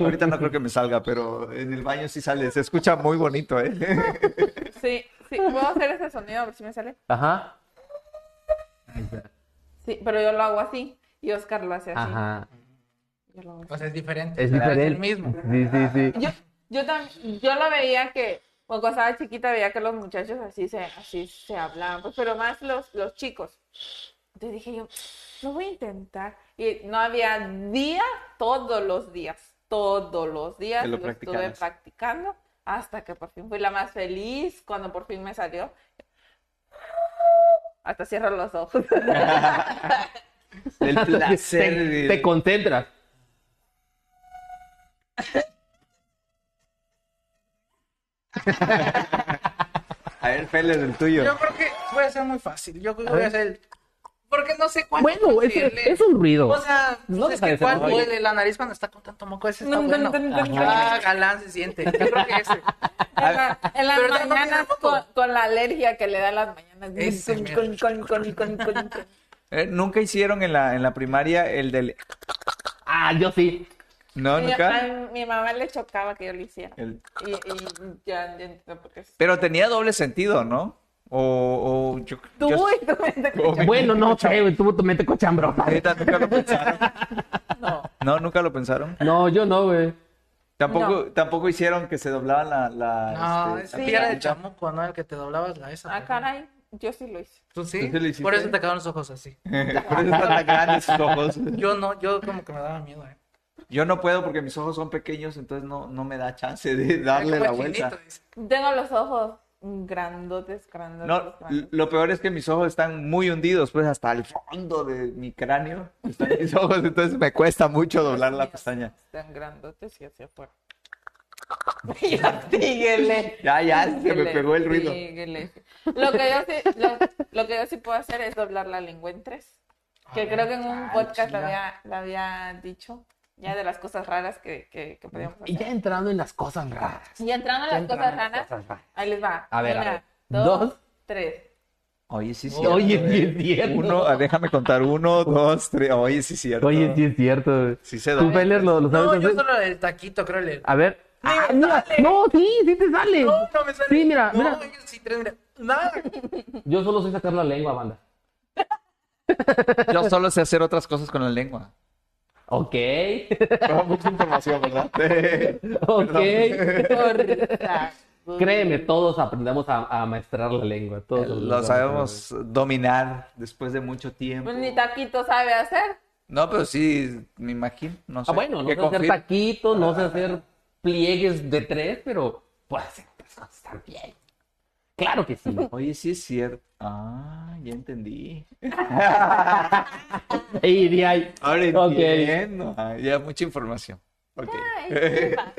Ahorita no creo que me salga, pero en el baño sí sale. Se escucha muy bonito, ¿eh? Sí, sí, puedo hacer ese sonido a ver si me sale. Ajá. Sí, pero yo lo hago así y Oscar lo hace así. Ajá. Yo lo hago así. O sea, es diferente. Es diferente. el mismo. Sí, sí, sí. Yo, yo, tam- yo lo veía que, cuando estaba chiquita, veía que los muchachos así se, así se hablaban, pues, pero más los, los chicos. Entonces dije yo, lo voy a intentar. Y no había día, todos los días, todos los días lo lo, estuve practicando hasta que por fin fui la más feliz cuando por fin me salió. Hasta cierro los ojos. El placer. Te, te concentras. A ver, Feller, el tuyo. Yo creo que puede ser muy fácil. Yo creo que voy a hacer el. Porque no sé cuánto. Bueno, es, es un ruido. O sea, No es que cuál duele la nariz cuando está con tanto moco. Ese está Dun, bueno. dun, dun, Ah, galán se siente. Yo creo que ese. En, la- en las mañanas con, la alergia que le da las mañanas. Ese Con- mero. con- con- con- con- con- con- Eh, ¿Nunca hicieron en la, en la primaria el del... Ah, yo sí. No, Mi, nunca. a mi mamá le chocaba que yo lo hiciera. El- Y, y ya, ya entiendo por qué. es- Pero tenía doble sentido, ¿no? O, o yo, Tú, yo- y tú me te- o me- Bueno, no sé, güey, tú te metes cochambrosa. Neta, nunca lo pensaron. No. No, nunca lo pensaron. No, yo no, güey. Tampoco, No. tampoco hicieron que se doblaban la, la, No, este, ese Sí. era de chamuco, ¿no? El que te doblabas la esa. Ah, caray, yo sí lo hice. ¿Tú sí? ¿Tú sí lo? Por eso te quedaron los ojos así. Por eso están tan grandes sus ojos. Yo no, yo como que me daba miedo, eh. Yo no puedo porque mis ojos son pequeños, entonces no, no me da chance de darle la el vuelta. Tengo los ojos grandotes, grandotes, No, grandotes. lo peor es que mis ojos están muy hundidos, pues hasta el fondo de mi cráneo están mis ojos, entonces me cuesta mucho doblar la pestaña. Están grandotes y hacia afuera. ya, síguele. Ya, ya, se me pegó el ruido. síguele. Lo que yo sí, lo, lo que yo sí puedo hacer es doblar la lengua en tres. Que A creo que en un ah, podcast lo había, lo había dicho. Ya de las cosas raras que, que, que podíamos Y hacer. ya entrando en las cosas raras. Y entrando en Ya las entrando cosas en las raras, cosas raras. ahí les va. A ver, a Una, ver. dos, Dos. tres. Oye, sí, sí. Oye, sí es cierto. Uno, ah, déjame contar, uno, dos, tres. Oye, sí, es cierto. Oye, sí es cierto. Sí se ¿Tú, dobla. Feller, lo, lo sabes No, yo solo el taquito, creo. El... A ver. Ah, mira. No, sí, sí te sale. No, no me sale. Sí, mira, no, mira. yo sí, tres, mira. Nada. Yo solo sé sacar la lengua, banda. Yo solo sé hacer otras cosas con la lengua. Ok. mucha información, ¿verdad? ok. Créeme, todos aprendemos a, a maestrar la lengua. Todos Lo sabemos dominar después de mucho tiempo. Pues ni taquito sabe hacer. No, pero sí, me imagino. No sé. Ah, bueno, no ¿Qué sé hacer confir- taquitos, no sé hacer pliegues de tres, pero puedo hacer otras cosas también. Claro que sí. Oye, sí es cierto. Ah, ya entendí. Y de ahí. Ahora Ok. entiendo. Ah, ya mucha información. Ok. Ay, sí, va.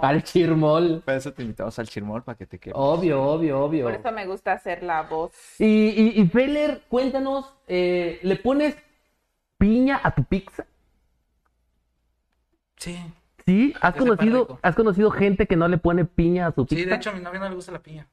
Ah, el chirmol. Para eso te invitamos al chirmol para que te quedes. Obvio, obvio, obvio. Por eso me gusta hacer la voz. Y, y, y Feller, cuéntanos, eh, ¿le pones piña a tu pizza? Sí. ¿Sí? ¿Has conocido. ¿Has conocido gente que no le pone piña a su pizza? Sí, de hecho a mi novia no le gusta la piña.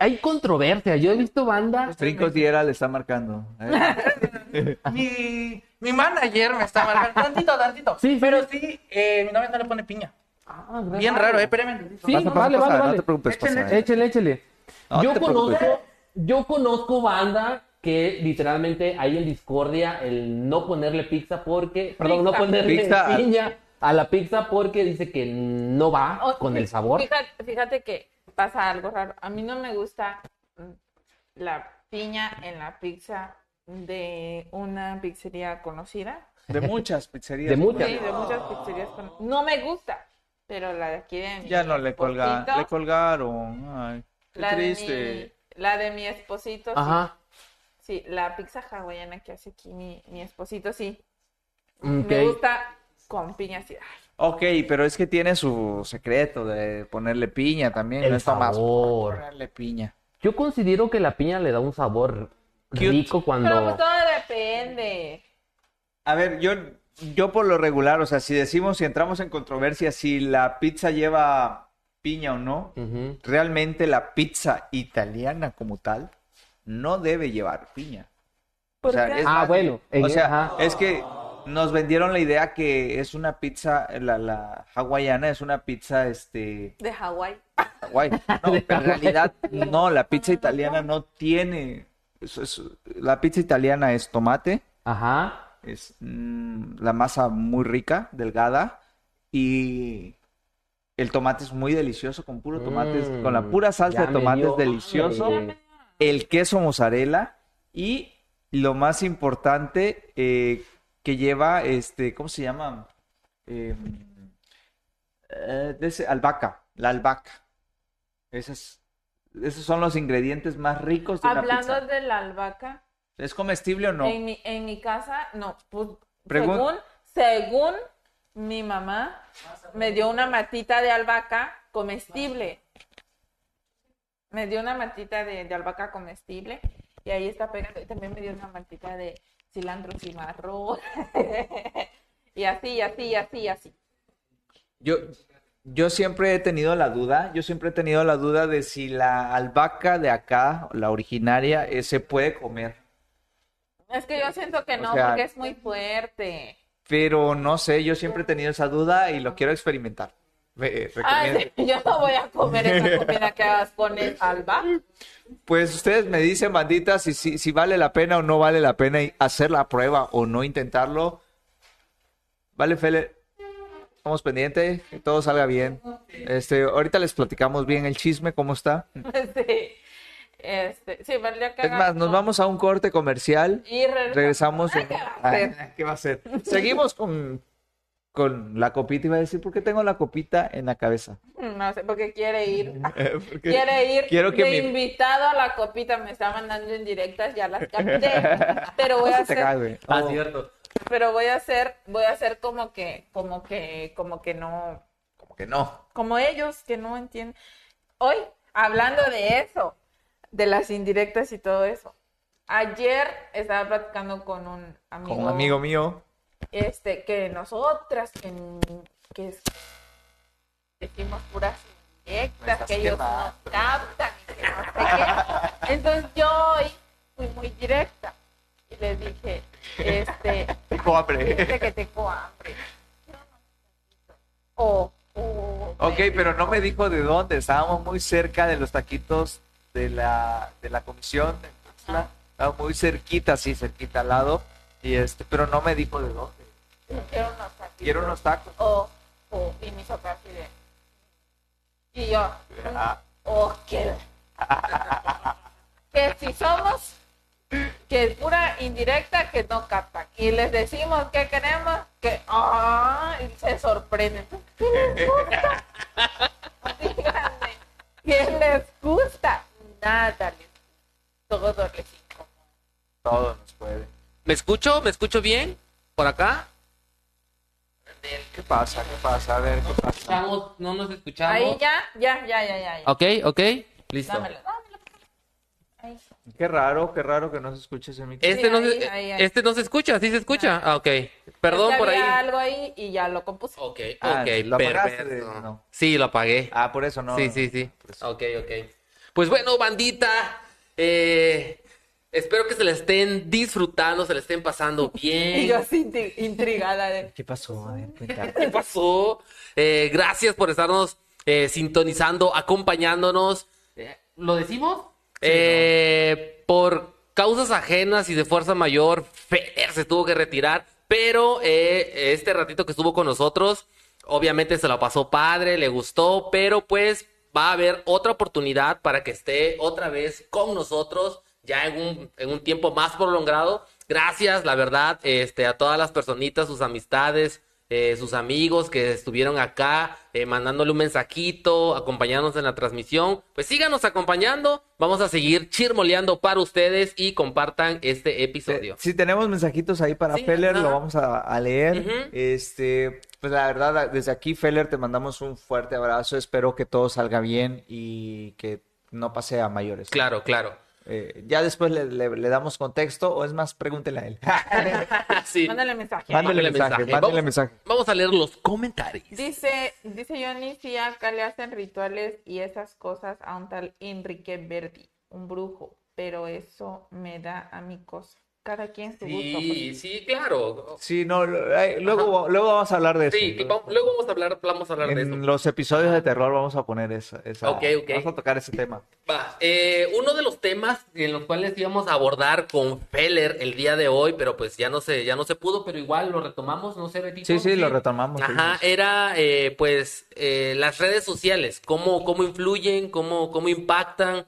Hay controversia. Yo he visto bandas. Trincos Diera le está marcando. ¿eh? Mi, mi manager me está marcando. Tantito, tantito. Sí, sí. Pero sí, eh, mi novia no le pone piña. Ah, Bien raro, eh. Espérame. Sí, Pasa, vale, pasa, vale, no vale. te preocupes, pasa. Échale, échale. No yo conozco, yo conozco banda que literalmente hay en discordia el no ponerle pizza porque, perdón, no ponerle Pizza. piña a la pizza porque dice que no va O- con el sabor. Fíjate, fíjate que pasa algo raro. A mí no me gusta mm, la piña en la pizza de una pizzería conocida. De muchas pizzerías. De muchas. Sí, de muchas pizzerías conocidas. No me gusta, pero la de aquí de mi Ya no le, colga, esposito, le colgaron. Ay, qué la triste. De mi, la de mi esposito, sí. Ajá. Sí, la pizza hawaiana que hace aquí mi, mi esposito, sí. Ok. Me gusta con piña así. Ok, pero es que tiene su secreto de ponerle piña también. El no está más sabor. ponerle piña. Yo considero que la piña le da un sabor Cute. rico Pero cuando... pues todo depende. A ver, yo, yo por lo regular, o sea, si decimos, si entramos en controversia, si la pizza lleva piña o no, realmente la pizza italiana como tal no debe llevar piña. O ¿Por sea, qué? es Ah, más- bueno, en- o sea, ajá. es que Nos vendieron la idea que es una pizza, la, la hawaiana es una pizza, este, De Hawái. Hawái. No, pero en realidad no, la pizza italiana no tiene, eso es- la pizza italiana es tomate, Ajá. es mm, la masa muy rica, delgada y el tomate es muy delicioso con puro tomate, con la Mm, pura salsa de tomate dio es delicioso. El queso mozzarella y lo más importante eh, que lleva este, ¿cómo se llama? Eh, eh, de ese- albahaca, la albahaca. Esas, esos son los ingredientes más ricos de una Hablando de la albahaca, ¿Es comestible o no? en, mi, en mi casa, no, pues, Pregun- según, según mi mamá, me dio una matita de albahaca comestible. Me dio una matita de, de albahaca comestible y ahí está pegando. Y también me dio una matita de cilantro cimarrón. y así, y así, y así, y así. Yo, yo siempre he tenido la duda, yo siempre he tenido la duda de si la albahaca de acá, la originaria, eh, se puede comer. Es que yo siento que O no, sea- porque es muy fuerte. Pero no sé, yo siempre he tenido esa duda y lo quiero experimentar. Ay, recomiendo- sí, yo no voy a comer esa comida que hagas con el albahaca. Pues ustedes me dicen, bandita, si, si, si vale la pena o no vale la pena hacer la prueba o no intentarlo. Vale, Fele, estamos pendientes, que todo salga bien. Este, ahorita les platicamos bien el chisme, cómo está. Sí. Este, sí, valdría que Es más, nos vamos a un corte comercial. y regresamos. Regresamos. en- ¿qué va a hacer? Ah, ¿Qué va a hacer? Seguimos con, con la copita. Iba a decir, ¿por qué tengo la copita en la cabeza? No sé, porque quiere ir. Eh, porque Quiere ir Quiero que de mi- invitado a la copita. Me está mandando indirectas, ya las capté. Pero voy No a hacer, cae. Ah, Oh. cierto. pero voy a hacer, voy a hacer como que, como que, como que no, Como que no. como ellos que no entienden. Hoy, hablando de eso, de las indirectas y todo eso. Ayer estaba platicando con un amigo. Con un amigo mío. Este, que nosotras, que, que decimos puras estás que ellos quemando. no captan, y que no sé qué. Entonces yo hoy fui muy directa y les dije, este, Tengo hambre. dice que tengo hambre. O, o, Ok, pero no me dijo de dónde. Estábamos muy cerca de los taquitos de la, de la comisión. de. Estábamos muy cerquita, sí, cerquita al lado. Y este, pero no me dijo de dónde. Quiero unos taquitos. Quiero unos tacos. O, o, y mis papás así de. Y yo, Ah, o que. que si somos. Que es pura indirecta que no captan. Y les decimos que queremos, que. ¡Ah! Y se sorprenden. ¿Qué les gusta? Díganme, ¿qué les gusta? Nada les Todo les incomoda. todo nos puede. ¿Me escucho? ¿Me escucho bien? ¿Por acá? ¿Qué pasa? ¿Qué pasa? A ver, ¿qué pasa? Estamos, no nos escuchamos. Ahí ya, ya, ya, ya, ya. ya. Ok, ok. Listo. Dámelo, dámelo. Ahí. Qué raro, qué raro que no se escuche ese micrófono. Este, Sí, no ahí, se, ahí, ahí. este no se escucha, ¿sí se escucha? Ah, ok. Perdón por ahí. había algo ahí y ya lo compuse. Ok, Ah, ok, ¿lo apagaste? No. Sí, lo apagué. Ah, por eso no. sí, sí, sí. por eso. Ok, ok. Pues bueno, bandita, eh, espero que se la estén disfrutando, se la estén pasando bien. Y yo así intri- intrigada de... ¿Qué pasó? A ver, cuéntame. ¿Qué pasó? Eh, gracias por estarnos eh, sintonizando, acompañándonos. Eh, ¿Lo decimos? Eh, Por causas ajenas y de fuerza mayor, Fer se tuvo que retirar, pero eh, este ratito que estuvo con nosotros, obviamente se la pasó padre, le gustó, pero pues va a haber otra oportunidad para que esté otra vez con nosotros ya en un, en un tiempo más prolongado. Gracias, la verdad, este, a todas las personitas, sus amistades, eh, sus amigos que estuvieron acá, eh, mandándole un mensajito, acompañándonos en la transmisión. Pues síganos acompañando, vamos a seguir chirmoleando para ustedes y compartan este episodio. Si tenemos mensajitos ahí para Sí, Feller, ajá. lo vamos a, a leer. Este, pues la verdad, desde aquí, Feller, te mandamos un fuerte abrazo. Espero que todo salga bien y que no pase a mayores. Claro, claro. Eh, ya después le, le- le damos contexto, o es más, pregúntele a él. Sí. Mándale mensaje. Mándale mensaje, mensaje. mándele Vamos- mensaje. Vamos a leer los comentarios. Dice, dice Johnny, si acá le hacen rituales y esas cosas a un tal Enrique Verdi, un brujo, pero eso me da a mi cosa. Cada quien su gusto. Sí, sí, claro. Sí, no, luego, luego vamos a hablar de eso. Sí, luego vamos a hablar, vamos a hablar de En eso. los episodios de terror vamos a poner esa, esa- Ok, ok. Vamos a tocar ese tema. Va, eh, uno de los temas en los cuales íbamos a abordar con Feller el día de hoy, pero pues ya no se, ya no se pudo, pero igual lo retomamos, no sé, Betito. Sí, sí, lo retomamos. Ajá, sí. era eh, pues eh, las redes sociales, cómo, cómo influyen, cómo, cómo impactan,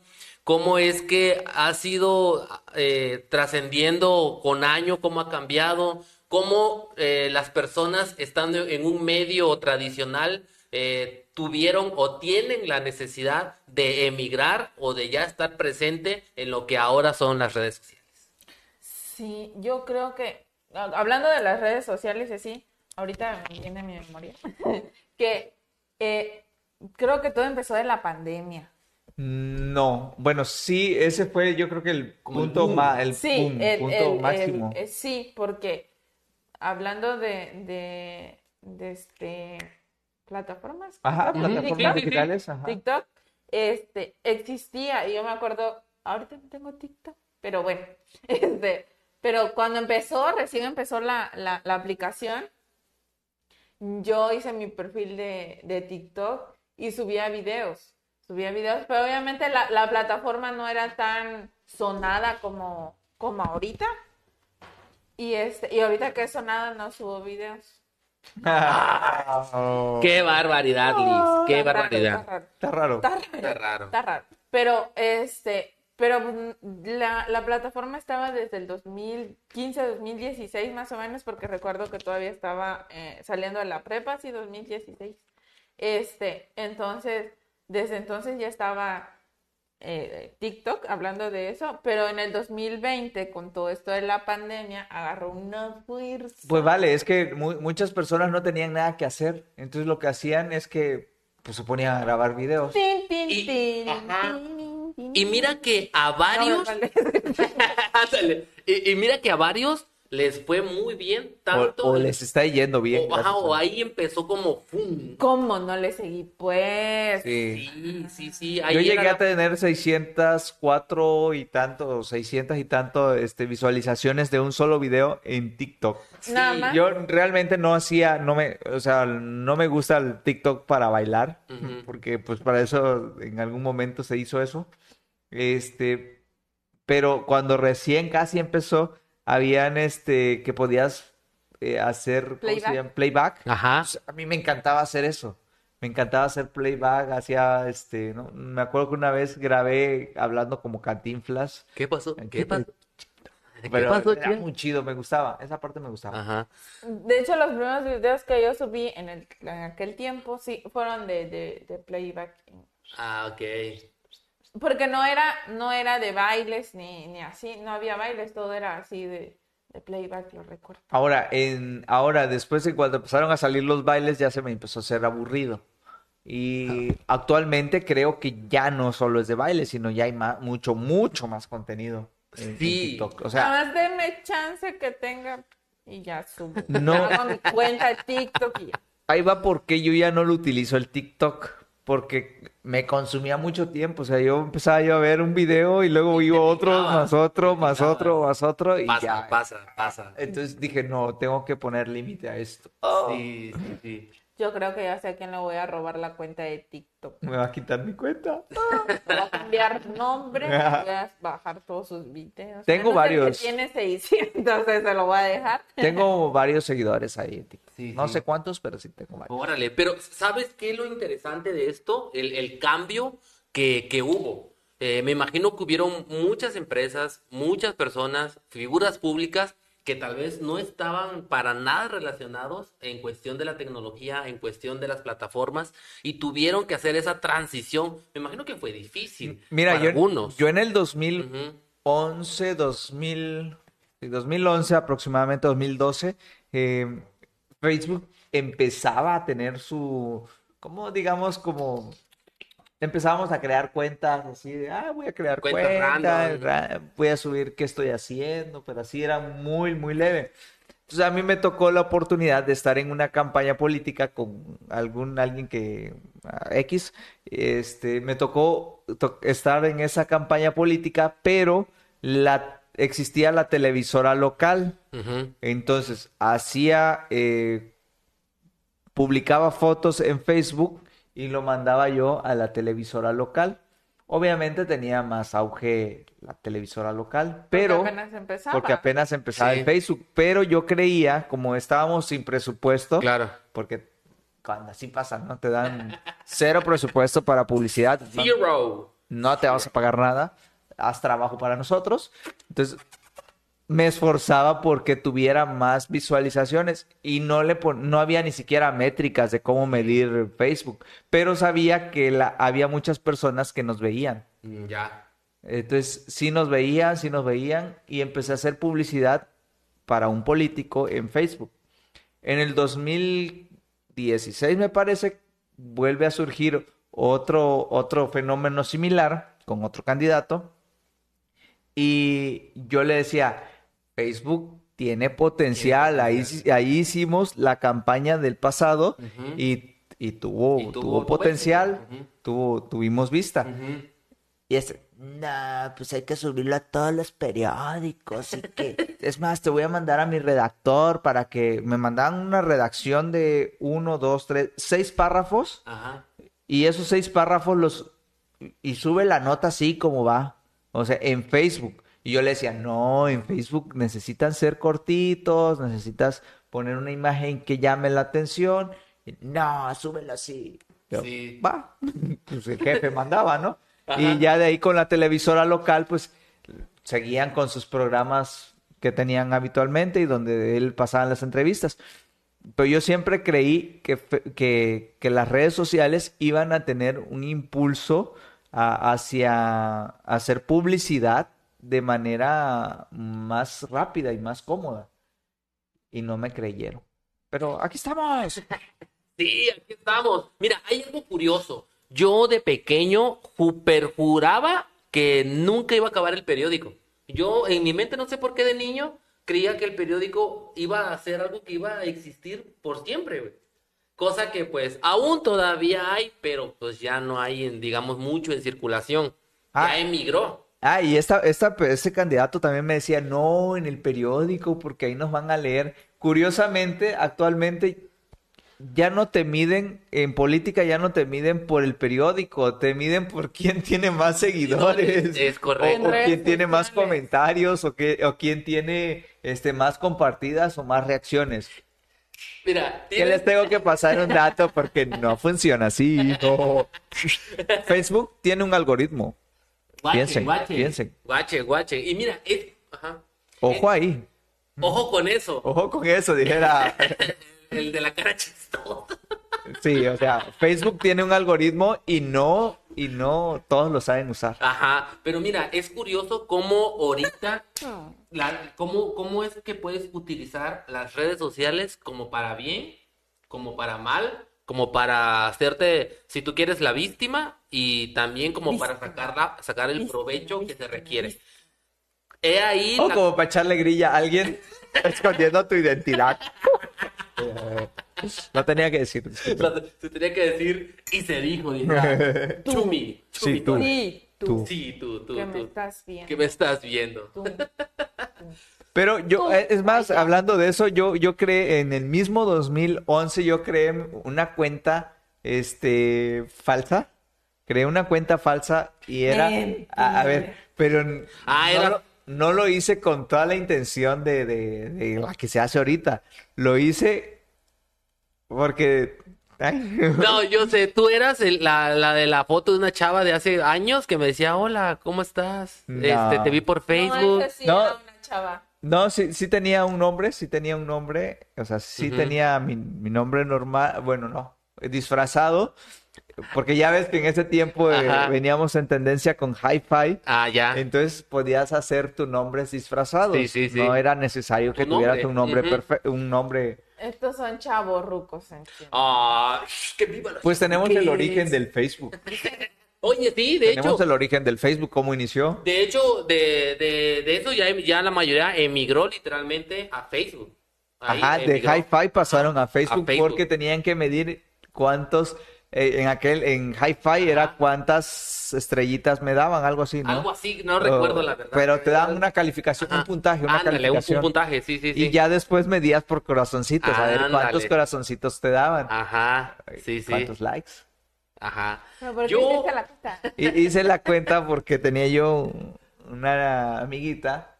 cómo es que ha sido eh, trascendiendo con año, cómo ha cambiado, cómo eh, las personas estando en un medio tradicional eh, tuvieron o tienen la necesidad de emigrar o de ya estar presente en lo que ahora son las redes sociales. Sí, yo creo que, ha- hablando de las redes sociales y así, ahorita viene mi memoria, que eh, creo que todo empezó de la pandemia. No, bueno, sí, ese fue yo creo que el punto ma- el Sí, boom, el- punto el- máximo. eh, sí, porque hablando de, de, de este plataformas, Ajá, plataformas TikTok, digitales, ajá. TikTok, este, existía, y yo me acuerdo, ahorita no tengo TikTok, pero bueno, este, pero cuando empezó, recién empezó la, la, la aplicación, yo hice mi perfil de, de TikTok y subía videos, subía videos, pero obviamente la, la plataforma no era tan sonada como, como ahorita. Y, este, y ahorita que es sonada no subo videos. ¡Qué barbaridad, Liz! ¡Qué Está barbaridad! está raro. Está raro. Está raro. Está raro. Está raro. Pero, este, pero la, la plataforma estaba desde el 2015, 2016 más o menos, porque recuerdo que todavía estaba eh, saliendo de la prepa, sí, 2016. Este, entonces, desde entonces ya estaba eh, TikTok hablando de eso, pero en el 2020, con todo esto de la pandemia, agarró una fuerza. Pues vale, es que mu- muchas personas no tenían nada que hacer, entonces lo que hacían es que pues, se ponían a grabar videos. Tin, tin, Y- tin, mira que a varios, No, y mira que a varios les fue muy bien, tanto. o les está yendo bien. o- ajá, ahí empezó como ¡fum! ¿Cómo no le seguí? Pues. Sí. Sí, sí, sí. Ahí Yo llegué la- a tener 604 y tanto, 600 y tanto este, visualizaciones de un solo video en TikTok. Nada Sí, más. Yo realmente no hacía, no me, o sea, no me gusta el TikTok para bailar, porque pues para eso en algún momento se hizo eso. Este, pero cuando recién casi empezó, habían este que podías eh, hacer ¿cómo se Playback. llama? Playback. Ajá. Pues, a mí me encantaba hacer eso. Me encantaba hacer playback, hacía este, ¿no? Me acuerdo que una vez grabé hablando como cantinflas. ¿Qué pasó? ¿Qué ¿Qué pasó? ¿Qué Pero pasó, era muy chido, me gustaba. Esa parte me gustaba. Ajá. De hecho, los primeros videos que yo subí en, el, en aquel tiempo, sí, fueron de, de, de playback. Ah, ok. Porque no era, no era de bailes ni, ni así, no había bailes, todo era así de, de playback, lo recuerdo. Ahora, en, ahora, después de cuando empezaron a salir los bailes, ya se me empezó a hacer aburrido. Y actualmente creo que ya no solo es de baile, sino ya hay ma- mucho, mucho más contenido en. TikTok. O sea, Nada más denme chance que tenga y ya subo. No. Hago mi cuenta de TikTok y ya. ahí va porque yo ya no lo utilizo el TikTok. Porque me consumía mucho tiempo. O sea, yo empezaba yo a ver un video y luego iba otro, más otro, más otro, más otro. Y Pasa, ya. pasa, pasa. Entonces dije, no, tengo que poner límite a esto. Sí, sí, sí. Yo creo que ya sé a quién le voy a robar la cuenta de TikTok. Me va a quitar mi cuenta. Le voy a cambiar nombre, voy a bajar todos sus videos. Tengo varios. Que tiene 600, entonces se lo voy a dejar. Tengo varios seguidores ahí en TikTok. Sí, no sí. sé cuántos, pero sí tengo varios. Órale, pero ¿sabes qué es lo interesante de esto? El, el cambio que, que hubo. Eh, me imagino que hubieron muchas empresas, muchas personas, figuras públicas que tal vez no estaban para nada relacionados en cuestión de la tecnología, en cuestión de las plataformas, y tuvieron que hacer esa transición. Me imagino que fue difícil Mira, para yo, algunos. yo en el Ujú. 2011, 2000, sí, 2011 aproximadamente, 2012, eh, Facebook empezaba a tener su, como digamos, como empezábamos a crear cuentas así de, ah, voy a crear Cuentas cuentas, random. ra- voy a subir qué estoy haciendo, pero así era muy, muy leve. Entonces a mí me tocó la oportunidad de estar en una campaña política con algún alguien que ah, X, este, me tocó to- estar en esa campaña política, pero la existía la televisora local. Entonces, hacía, eh, publicaba fotos en Facebook y lo mandaba yo a la televisora local. Obviamente tenía más auge la televisora local, pero Porque apenas empezaba. porque apenas empezaba Sí. Facebook, pero yo creía, como estábamos sin presupuesto, Claro. porque cuando así pasa, ¿no? Te dan cero presupuesto para publicidad, Zero. no te vamos a pagar nada, haz trabajo para nosotros. Entonces, me esforzaba porque tuviera más visualizaciones y no le pon- no había ni siquiera métricas de cómo medir Facebook, pero sabía que la- había muchas personas que nos veían. Mm, Ya. Entonces, sí nos veían, sí nos veían y empecé a hacer publicidad para un político en Facebook. En el 2016, me parece, vuelve a surgir otro, otro fenómeno similar con otro candidato y yo le decía, Facebook tiene potencial, ahí, ahí hicimos la campaña del pasado y, y tuvo, Y tuvo- potencial, tuvo, tuvimos vista. Y este, no, pues hay que subirlo a todos los periódicos y que... Es más, te voy a mandar a mi redactor para que me mandaran una redacción de uno, dos, tres, seis párrafos Ajá. y esos seis párrafos los... Y sube la nota así como va, o sea, en Facebook. Y yo le decía, no, en Facebook necesitan ser cortitos, necesitas poner una imagen que llame la atención. Y, no, súbelo así. Yo, Sí. Va, pues el jefe mandaba, ¿no? Ajá. Y ya de ahí con la televisora local, pues seguían con sus programas que tenían habitualmente y donde él pasaba las entrevistas. Pero yo siempre creí que, que, que las redes sociales iban a tener un impulso a- hacia hacer publicidad de manera más rápida y más cómoda. Y no me creyeron. Pero aquí estamos. Sí, aquí estamos. Mira, hay algo curioso. Yo de pequeño juraba que nunca iba a acabar el periódico. Yo en mi mente no sé por qué de niño creía que el periódico iba a ser algo que iba a existir por siempre, güey. Cosa que pues aún todavía hay, pero pues ya no hay, en, digamos, mucho en circulación. Ah. Ya emigró. Ah, y esta, esta, ese candidato también me decía, no, en el periódico, porque ahí nos van a leer. Curiosamente, actualmente ya no te miden, en política ya no te miden por el periódico, te miden por quién tiene más seguidores. Es correcto. O, o quién tiene más comentarios, o, qué, o quién tiene este, más compartidas o más reacciones. Mira, Que les tengo que pasar un dato porque no funciona así. no. Facebook tiene un algoritmo. Guache, Piensen, guache, piensen. Guache, guache. Y mira, es... Ajá. Ojo ahí. Ojo con eso. Ojo con eso, dijera. El de la cara chistosa. Sí, o sea, Facebook tiene un algoritmo y no, y no todos lo saben usar. Ajá, pero mira, es curioso cómo ahorita, la, cómo, cómo es que puedes utilizar las redes sociales como para bien, como para mal, como para hacerte, si tú quieres, la víctima y también como para sacarla, sacar el provecho que se requiere. He ahí O la- como para echarle grilla a alguien escondiendo tu identidad. No tenía que decir. se tenía que decir y se dijo, Chumi, Chumi, Sí, tú. Sí, tú, Tú. Sí, tú, tú, que me tú. estás viendo. Que me estás viendo. Pero yo, eh, es más, hablando de eso, yo, yo creé en el mismo 2011, yo creé una cuenta, este, falsa. Creé una cuenta falsa y era, a, a ver, pero Ah, no, era- lo, no lo hice con toda la intención de, de, de la que se hace ahorita. Lo hice porque, ay, No, yo sé, tú eras el- la, la de la foto de una chava de hace años que me decía, hola, ¿cómo estás? No. Este, te vi por Facebook. No, No. era una chava. No, sí, sí tenía un nombre, sí tenía un nombre, o sea, sí tenía mi, mi nombre normal, bueno, no, disfrazado, porque ya ves que en ese tiempo eh, veníamos en tendencia con hi-fi, Ah, ya. entonces podías hacer tus nombres disfrazados, Sí, sí, sí. no era necesario que Tu tuvieras nombre, un nombre perfecto, un nombre, Estos son chavos rucos, entiendo. Ah, que viva la pues tenemos el origen del Facebook, Oye, sí, de tenemos hecho, el origen del Facebook, cómo inició, de hecho, de, de, de eso ya, ya la mayoría emigró literalmente a Facebook. Ahí Ajá, de hi-fi pasaron a Facebook, Facebook. porque tenían que medir cuántos eh, en aquel, en Hi-Fi era cuántas estrellitas me daban, algo así, ¿no? Algo así, no recuerdo Oh, la verdad. Pero te dan una calificación, Ajá. un puntaje, una Ándale, calificación. un puntaje, sí, sí, sí. Y ya después medías por corazoncitos, a ver cuántos Ándale. corazoncitos te daban. Ajá, sí, sí. ¿Cuántos likes? Ajá. ¿por qué Yo- hiciste la cuenta? Hice la cuenta porque tenía yo una amiguita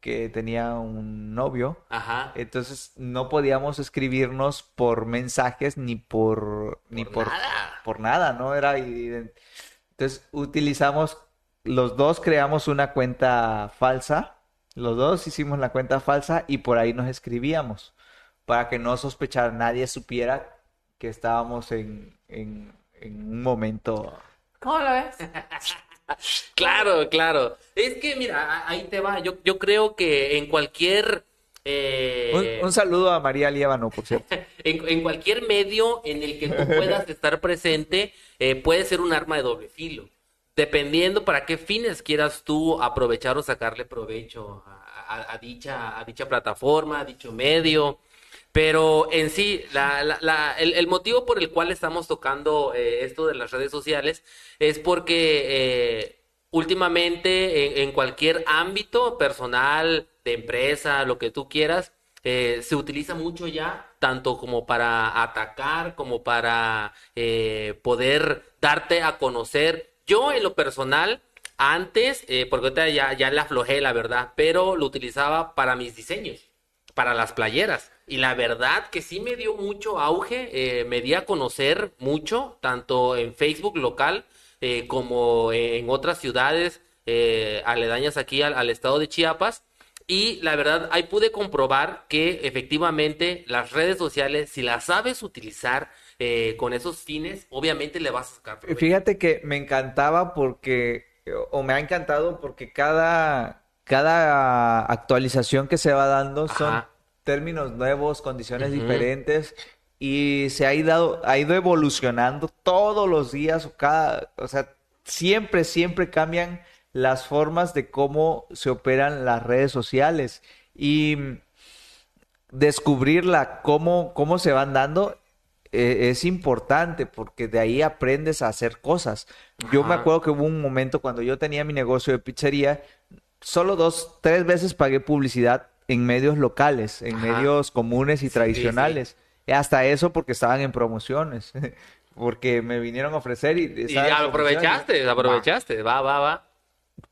que tenía un novio. Ajá. Entonces no podíamos escribirnos por mensajes ni por ni Por por nada. por nada, ¿no? Era entonces utilizamos los dos creamos una cuenta falsa. Los dos hicimos la cuenta falsa y por ahí nos escribíamos para que no sospechara nadie supiera que estábamos en, en, en un momento ¿Cómo lo ves? Claro, claro. Es que, mira, ahí te va. Yo, yo creo que en cualquier. eh, Un, un saludo a María Liévano, por cierto. en, en cualquier medio en el que tú puedas estar presente, eh, puede ser un arma de doble filo. Dependiendo para qué fines quieras tú aprovechar o sacarle provecho a, a- a dicha, a dicha plataforma, a dicho medio. Pero en sí, la- la- la- el, motivo por el cual estamos tocando eh, esto de las redes sociales es porque eh, últimamente en, cualquier ámbito personal, de empresa, lo que tú quieras, eh, se utiliza mucho ya, tanto como para atacar, como para poder darte a conocer. Yo en lo personal, antes, porque ahorita ya, ya le aflojé, la verdad, pero lo utilizaba para mis diseños para las playeras. Y la verdad que sí me dio mucho auge, eh, me di a conocer mucho, tanto en Facebook local eh, como en otras ciudades eh, aledañas aquí al, al estado de Chiapas. Y la verdad, ahí pude comprobar que efectivamente las redes sociales, si las sabes utilizar eh, con esos fines, obviamente le vas a sacar provecho. Fíjate que me encantaba porque, o me ha encantado porque cada, cada actualización que se va dando son Ajá. Términos nuevos, condiciones diferentes y se ha ido, ha ido evolucionando todos los días, o cada, o sea, siempre, siempre cambian las formas de cómo se operan las redes sociales. Y descubrirla, cómo, cómo se van dando, eh, es importante porque de ahí aprendes a hacer cosas. Yo me acuerdo que hubo un momento cuando yo tenía mi negocio de pizzería, solo dos, tres veces pagué publicidad en medios locales, en Ajá. medios comunes y Sí, tradicionales. Hasta eso porque estaban en promociones, porque me vinieron a ofrecer y Y aprovechaste, Va. aprovechaste, va, va, va.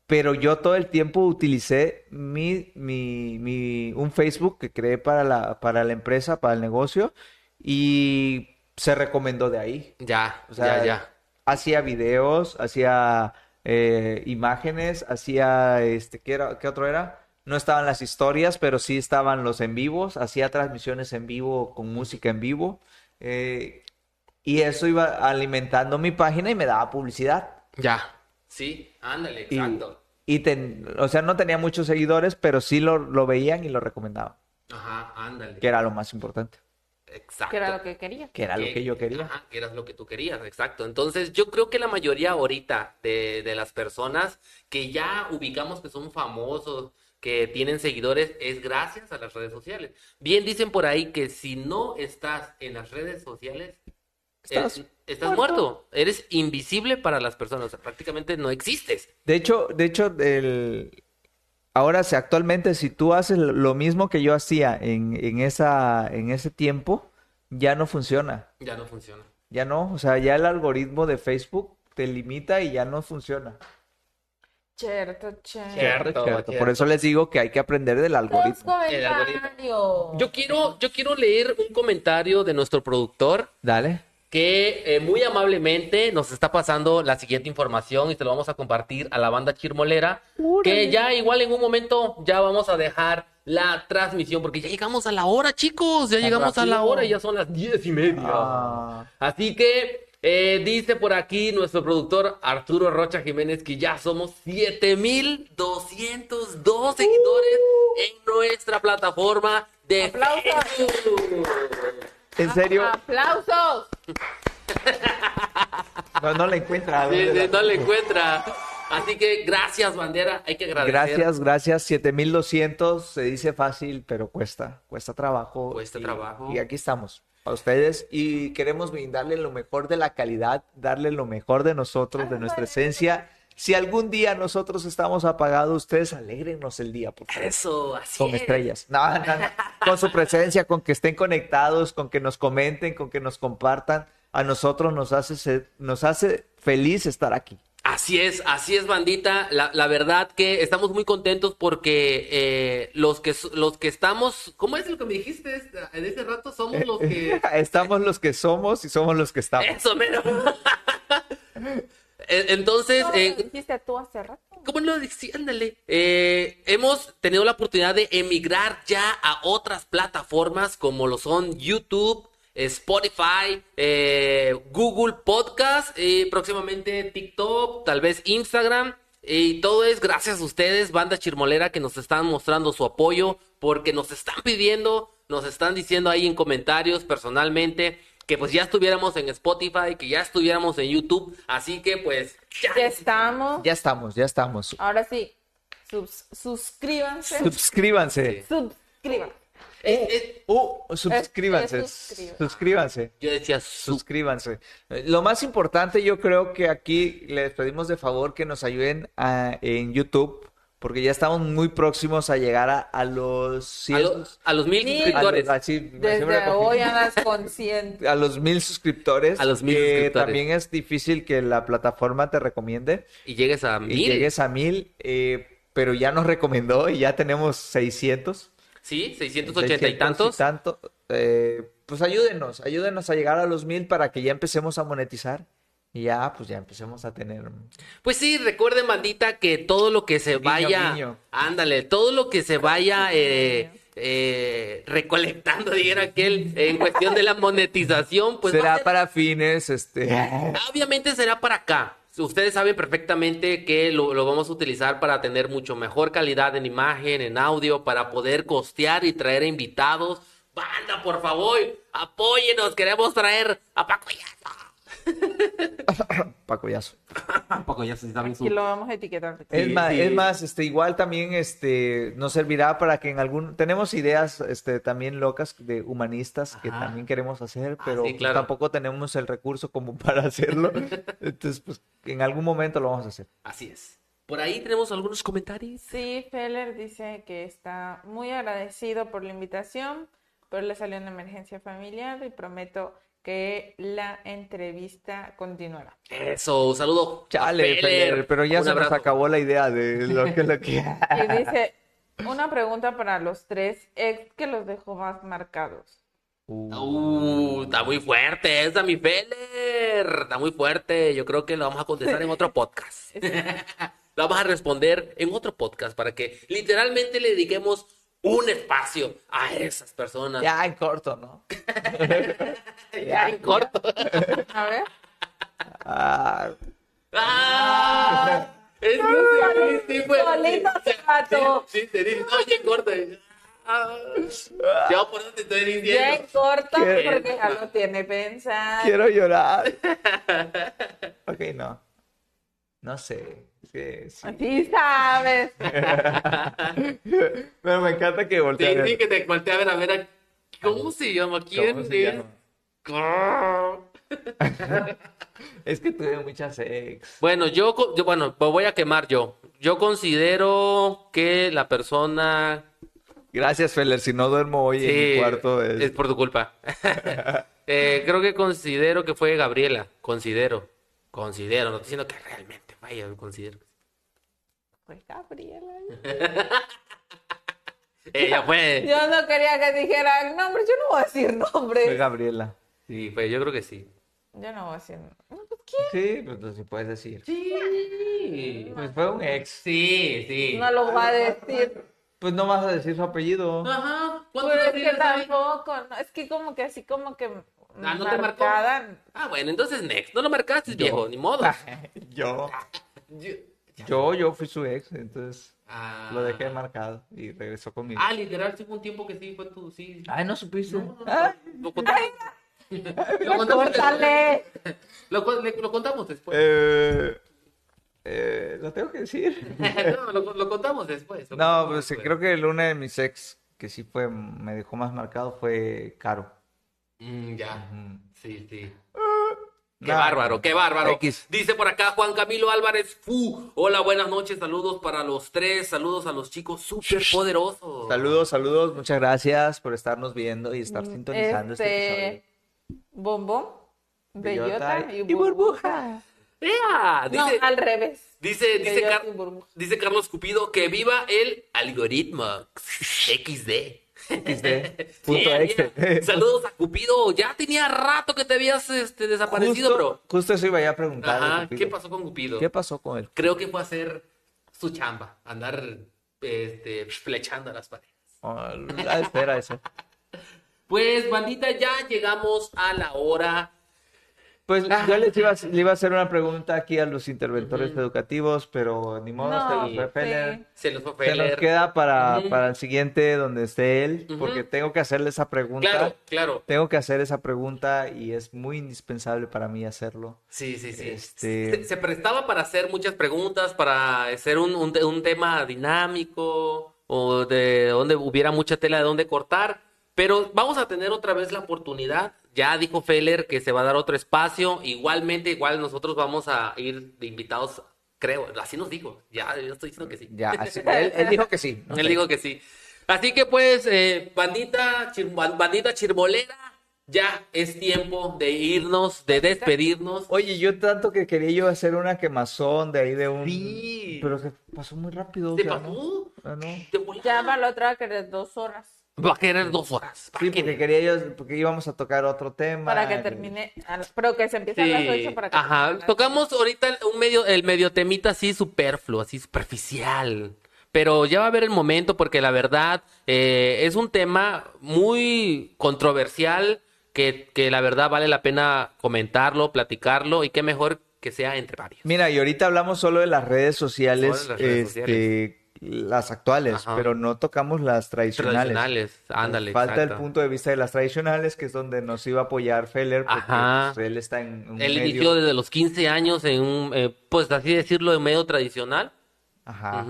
Pero yo todo el tiempo utilicé mi, mi, mi, un Facebook que creé para la, para la empresa, para el negocio, y se recomendó de ahí. Ya, O sea, ya, ya. hacía videos, hacía eh, imágenes, hacía, este, ¿qué era, qué otro era? No estaban las historias, pero sí estaban los en vivos, hacía transmisiones en vivo con música en vivo, eh, y eso iba alimentando mi página y me daba publicidad. Ya. Sí, ándale, Y, exacto. y ten- o sea, no tenía muchos seguidores, pero sí lo, lo veían y lo recomendaban, Ajá, ándale. que era lo más importante, Exacto. Que era lo que quería. que era lo que yo quería. Ajá, que era lo que tú querías, exacto. Entonces, yo creo que la mayoría ahorita de, de las personas que ya ubicamos que son famosos, que tienen seguidores, es gracias a las redes sociales. Bien dicen por ahí que si no estás en las redes sociales, Estás eh, estás muerto. Eres invisible para las personas, o sea, prácticamente no existes. De hecho, de hecho, el... ahora si actualmente si tú haces lo mismo que yo hacía en, en esa, en ese tiempo, ya no funciona. Ya no funciona. Ya no, o sea, ya el algoritmo de Facebook te limita y ya no funciona. Cierto, cierto. Cierto, Cierto. cierto. Por eso les digo que hay que aprender del algoritmo. El algoritmo. comentarios. Yo quiero, yo quiero leer un comentario de nuestro productor Dale. que eh, muy amablemente nos está pasando la siguiente información y se lo vamos a compartir a la banda chirmolera, que ya igual en un momento ya vamos a dejar la transmisión porque ya llegamos a la hora, chicos, ya llegamos a la hora y ya son las diez y media. Ah, Así que eh, dice por aquí nuestro productor Arturo Rocha Jiménez que ya somos 7202 seguidores en nuestra plataforma de ¡Aplausos! Facebook. ¿En serio? ¡Aplausos! No, no la encuentra. Sí, ¿dónde sí, la- no le encuentra. Así que gracias, bandera. Hay que agradecer. Gracias, gracias. 7200 se dice fácil, pero cuesta, cuesta trabajo. Cuesta y- trabajo. Y aquí estamos. Para ustedes y queremos brindarle lo mejor de la calidad, darle lo mejor de nosotros, de nuestra esencia. Si algún día nosotros estamos apagados, ustedes alegrenos el día, por favor. Eso, así Con es. estrellas. No, no, no. Con su presencia, con que estén conectados, con que nos comenten, con que nos compartan. A nosotros nos hace, nos hace feliz estar aquí. Así es, así es, bandita. La, la verdad que estamos muy contentos porque eh, los que los que estamos, ¿cómo es lo que me dijiste en ese rato? Somos los que Estamos los que somos y somos los que estamos. eso mero. Eh, Entonces, ¿Cómo eh, lo dijiste tú hace rato? ¿Cómo lo decía? Ándale. Eh, hemos tenido la oportunidad de emigrar ya a otras plataformas como lo son YouTube, Spotify, eh, Google Podcast, eh, próximamente TikTok, tal vez Instagram. Y todo es gracias a ustedes, banda chirmolera, que nos están mostrando su apoyo, porque nos están pidiendo, nos están diciendo ahí en comentarios personalmente que pues ya estuviéramos en Spotify, que ya estuviéramos en YouTube. Así que pues ya. Ya estamos. Ya estamos, ya estamos. Ahora sí, sus- suscríbanse. Suscríbanse. Suscríbanse. Eh, eh, Uh, suscríbanse. Suscríbanse. yo decía su- Suscríbanse. Eh, Lo más importante, yo creo que aquí les pedimos de favor que nos ayuden a- en YouTube, porque ya estamos muy próximos a llegar a, a los a, 100 lo- a los mil a suscriptores. siempre Desde hoy andas consciente. a los mil suscriptores. A los mil que suscriptores. también es difícil que la plataforma te recomiende Y llegues a y mil. llegues a mil, eh, pero ya nos recomendó y ya tenemos 600. Sí, 680 y 600 tantos. tanto. Eh, pues ayúdenos, ayúdenos a llegar a los mil para que ya empecemos a monetizar y ya, pues ya empecemos a tener. Pues sí, recuerden, bandita, que todo lo que se vaya. Ándale, todo lo que se vaya eh, eh, recolectando, dijera aquel, en cuestión de la monetización, pues Será ser- para fines, este. Obviamente será para acá. Ustedes saben perfectamente que lo, vamos a utilizar para tener mucho mejor calidad en imagen, en audio, para poder costear y traer invitados. Banda, por favor, apóyenos. Queremos traer a Paco. Paco Yazo. Paco Yazo, sí, también su- Y lo vamos a etiquetar. Es Sí, más, sí. es más, este, igual también este, nos servirá para que en algún, tenemos ideas este, también locas de humanistas que también queremos hacer, Ah, pero sí, claro. tampoco tenemos el recurso como para hacerlo. Entonces, pues en algún momento lo vamos a hacer. Así es. Por ahí tenemos algunos comentarios. Sí, Feller dice que está muy agradecido por la invitación, pero le salió una emergencia familiar y prometo que la entrevista continuará. Eso, un saludo. Chale, Feller. Pero ya Un se nos acabó la idea de lo que lo que. Y dice, una pregunta para los tres ex que los dejó más marcados. Uh, está muy fuerte esa, mi Feller. Está muy fuerte. Yo creo que lo vamos a contestar en otro podcast. Lo vamos a responder en otro podcast para que literalmente le dediquemos un espacio a esas personas. Ya en corto, ¿no? Ya en corto. A ver. Ah, ¡Ah! Es sí, fue- Solito se mató. Sí, sí, te dije, no, ya en corto. Ah. Ya por dónde estoy Ya diciendo. en porque ya lo tiene pensado. quiero llorar. Ok, no. No sé. Sí, sí. Sí sabes. Pero me encanta que Sí, volteen. sí, que te volteé a ver a ver a- ¿Cómo se llama? ¿Quién ¿Cómo se es? llama? Es que tuve muchas ex. Bueno, yo, bueno, me voy a quemar yo. Yo considero que la persona Gracias, Feller. Si no duermo hoy en mi cuarto es... es por tu culpa. Eh, creo que considero que fue Gabriela. Considero. Considero. No estoy diciendo que realmente vaya, considero. Pues Gabriela. Ella fue. Yo no quería que dijeran nombres. Yo no voy a decir Fue nombres. Gabriela. Sí, fue, yo creo que sí. Yo no voy a decir. No, pues, ¿quién? Sí, pues entonces puedes decir. Sí. Pues fue un ex. Sí, sí. No lo va a decir. Pues no vas a decir su apellido. Ajá. ¿Cuántos Pero es que tampoco. no, es que como que así como que. Ah, ¿no te marcó? Ah, bueno, entonces next. No lo marcaste, viejo, ni modo. Yo. Yo- Yo, yo fui su ex, entonces Ah. lo dejé marcado y regresó conmigo. Ah, literal, sí fue un tiempo que sí fue tú, sí. Ay, no supiste. No, no, Ah, Lo contamos. Lo contamos ¡Córtale! después. Lo, co- le- lo contamos después. eh, eh, lo tengo que decir. no, lo, lo contamos después. lo No, contamos pues después. creo que el una de mis ex que sí fue, me dejó más marcado fue Caro. Mm, ya. Sí, sí. Qué Nah. bárbaro, qué bárbaro. X. Dice por acá Juan Camilo Álvarez Fu. Hola, buenas noches, saludos para los tres, saludos a los chicos súper poderosos. Saludos, saludos. Muchas gracias por estarnos viendo y estar sintonizando este, Este, Bombón, Bellota bellota y, y burbuja. ¡Ea! No, Dice, al revés. dice, Car- y dice Carlos Cupido que viva el algoritmo XD. Punto Yeah, exe. yeah. Saludos a Cupido. Ya tenía rato que te habías este, desaparecido, Justo, bro. justo eso iba ya a preguntar. Ajá. ¿qué pasó con Cupido? ¿Qué pasó con él? Creo que fue a hacer su chamba, andar este, flechando a las paredes. Oh, espera eso. Pues, bandita, ya llegamos a la hora. Pues Ah. yo les iba, a- le iba a hacer una pregunta aquí a los interventores educativos, pero ni modo, se nos fue Feller. sí. Se los fue Se nos Feller. queda para, para el siguiente donde esté él, porque tengo que hacerle esa pregunta. Claro, claro. Tengo que hacer esa pregunta y es muy indispensable para mí hacerlo. Sí, sí, sí. Este- Se, se prestaba para hacer muchas preguntas, para hacer un, un, un tema dinámico o de donde hubiera mucha tela de dónde cortar. Pero vamos a tener otra vez la oportunidad. Ya dijo Feller que se va a dar otro espacio. Igualmente, igual nosotros vamos a ir de invitados, creo. Así nos dijo. Ya, yo estoy diciendo que sí. Ya, así- él, él dijo que sí. ¿no? Él dijo que sí. Así que pues, eh, bandita, chir- ban- bandita chirmolera, ya es tiempo de irnos, de despedirnos. Oye, yo tanto que quería yo hacer una quemazón de ahí de un... Sí. Pero se pasó muy rápido. ¿Te o sea, pasó? Ah, no. Ya para la otra que de dos horas. Va a querer dos horas. ¿Para Sí, porque quería yo, porque íbamos a tocar otro tema. Para que termine. a- Pero que se empiece a Sí, las ocho para que ajá. a las Tocamos ahorita un medio, el medio temita así superfluo, así superficial. Pero ya va a haber el momento porque la verdad eh, es un tema muy controversial que, que la verdad vale la pena comentarlo, platicarlo y qué mejor que sea entre varios. Mira, y ahorita hablamos solo de las redes sociales, Solo de las redes este, las actuales, Ajá. pero no tocamos las tradicionales. Tradicionales, ándale. Falta el punto de vista de las tradicionales, que es donde nos iba a apoyar Feller, porque pues, él está en un Él medio... inició desde los 15 años en un, eh, pues así decirlo, en medio tradicional. Ajá.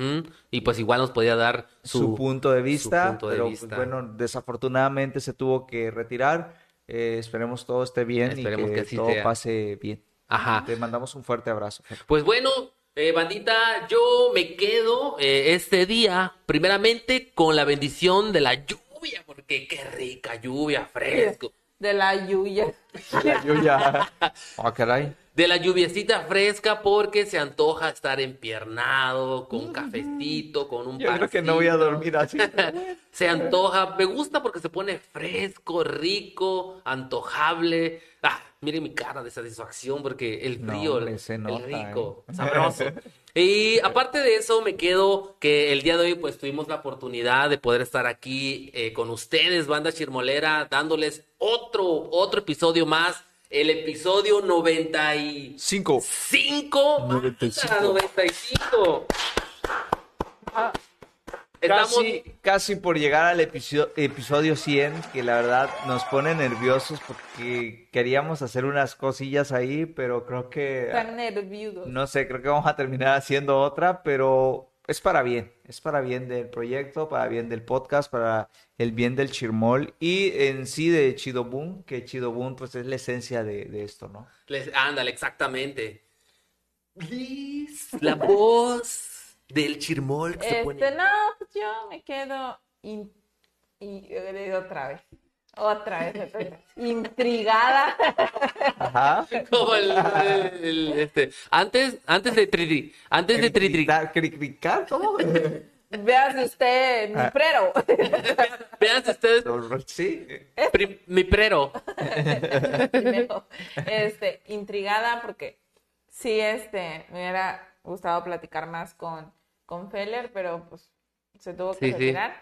Y pues igual nos podía dar su, su, punto de vista, punto de pero pues, vista. bueno, desafortunadamente se tuvo que retirar. Eh, esperemos todo esté bien Esperemos y que, todo sea. pase bien. Ajá. Te mandamos un fuerte abrazo. Pues bueno, eh, bandita, yo me quedo eh, este día, primeramente, con la bendición de la lluvia, porque qué rica lluvia, fresco. De la Yuya. Yo ya. Ah, caray. De la lluviecita fresca, porque se antoja estar empiernado, con cafecito, con un Yo creo que no voy a dormir así. Se antoja, me gusta porque se pone fresco, rico, antojable. Ah, miren mi cara de satisfacción porque el No, frío, hombre, el, rico, ¿eh? sabroso. Y aparte de eso, me quedo que el día de hoy pues tuvimos la oportunidad de poder estar aquí eh, con ustedes, banda chirmolera, dándoles otro, otro episodio más, el episodio 95. Cinco. 95. 95. 95. Estamos... Casi, casi por llegar al episodio, episodio 100, que la verdad nos pone nerviosos porque queríamos hacer unas cosillas ahí, pero creo que, Están nerviosos. no sé, creo que vamos a terminar haciendo otra, pero es para bien, es para bien del proyecto, para bien del podcast, para el bien del chirmol y en sí de Chido Boom, que Chido Boom pues es la esencia de, de esto, ¿no? Les- ándale, exactamente. Liz, la voz del chirmol que se pone. Este, no, pues yo me quedo in- y otra vez. Otra vez, otra vez. Intrigada. Ajá. Como el, el- este, antes, antes de tri, antes de tri, tri- Cricricar, ¿cómo? Veas usted, mi Ah. prero. vean ustedes, Sí. pri- mi prero. Primero, este, intrigada porque sí, este, me hubiera gustado platicar más con, con Feller, pero pues se tuvo que Sí, sí. retirar.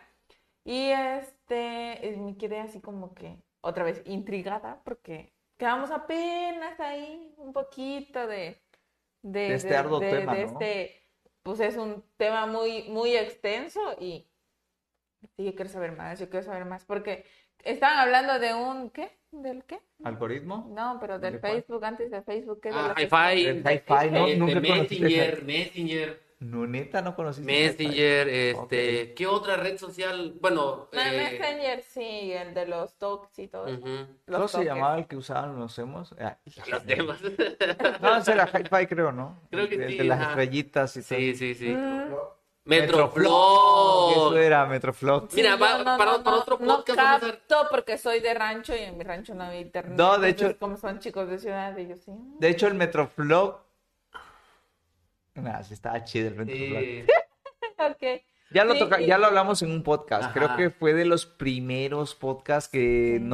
Y este, eh, me quedé así como que otra vez intrigada porque quedamos apenas ahí un poquito de, de, De este arduo tema, de ¿no? este, pues es un tema muy, muy extenso y yo quiero saber más, yo quiero saber más porque estaban hablando de un, ¿qué? ¿Del qué? ¿Algoritmo? No, pero del ¿De cuál? Facebook, antes de Facebook, ¿qué Ah, hi-fi. El hi-fi, ¿no? Este, Nunca conocí Messenger, Messenger. No, neta, no conociste. Messenger, este, ¿qué otra red social? Bueno, No, eh, Messenger sí, el de los talks y todo. eso. ujú, Los ¿Cómo se llamaba el que usaban los emos? Ah, los temas. No, ese era Hi-Fi, creo, ¿no? Creo que El sí, De las estrellitas y todo. Sí, sí, sí. Mm, Metroflow. Eso era Metroflog. Mira, sí, yo para- para otro podcast No a- capto porque soy de rancho y en mi rancho no había internet. No, de Entonces, hecho- Como son chicos de ciudad, ellos sí. De hecho, el Metroflog. Nah, sí estaba chido el Metroflog. Sí. Ok. Ya lo, Sí, toca, y- ya lo hablamos en un podcast. Creo que fue de los primeros podcasts que no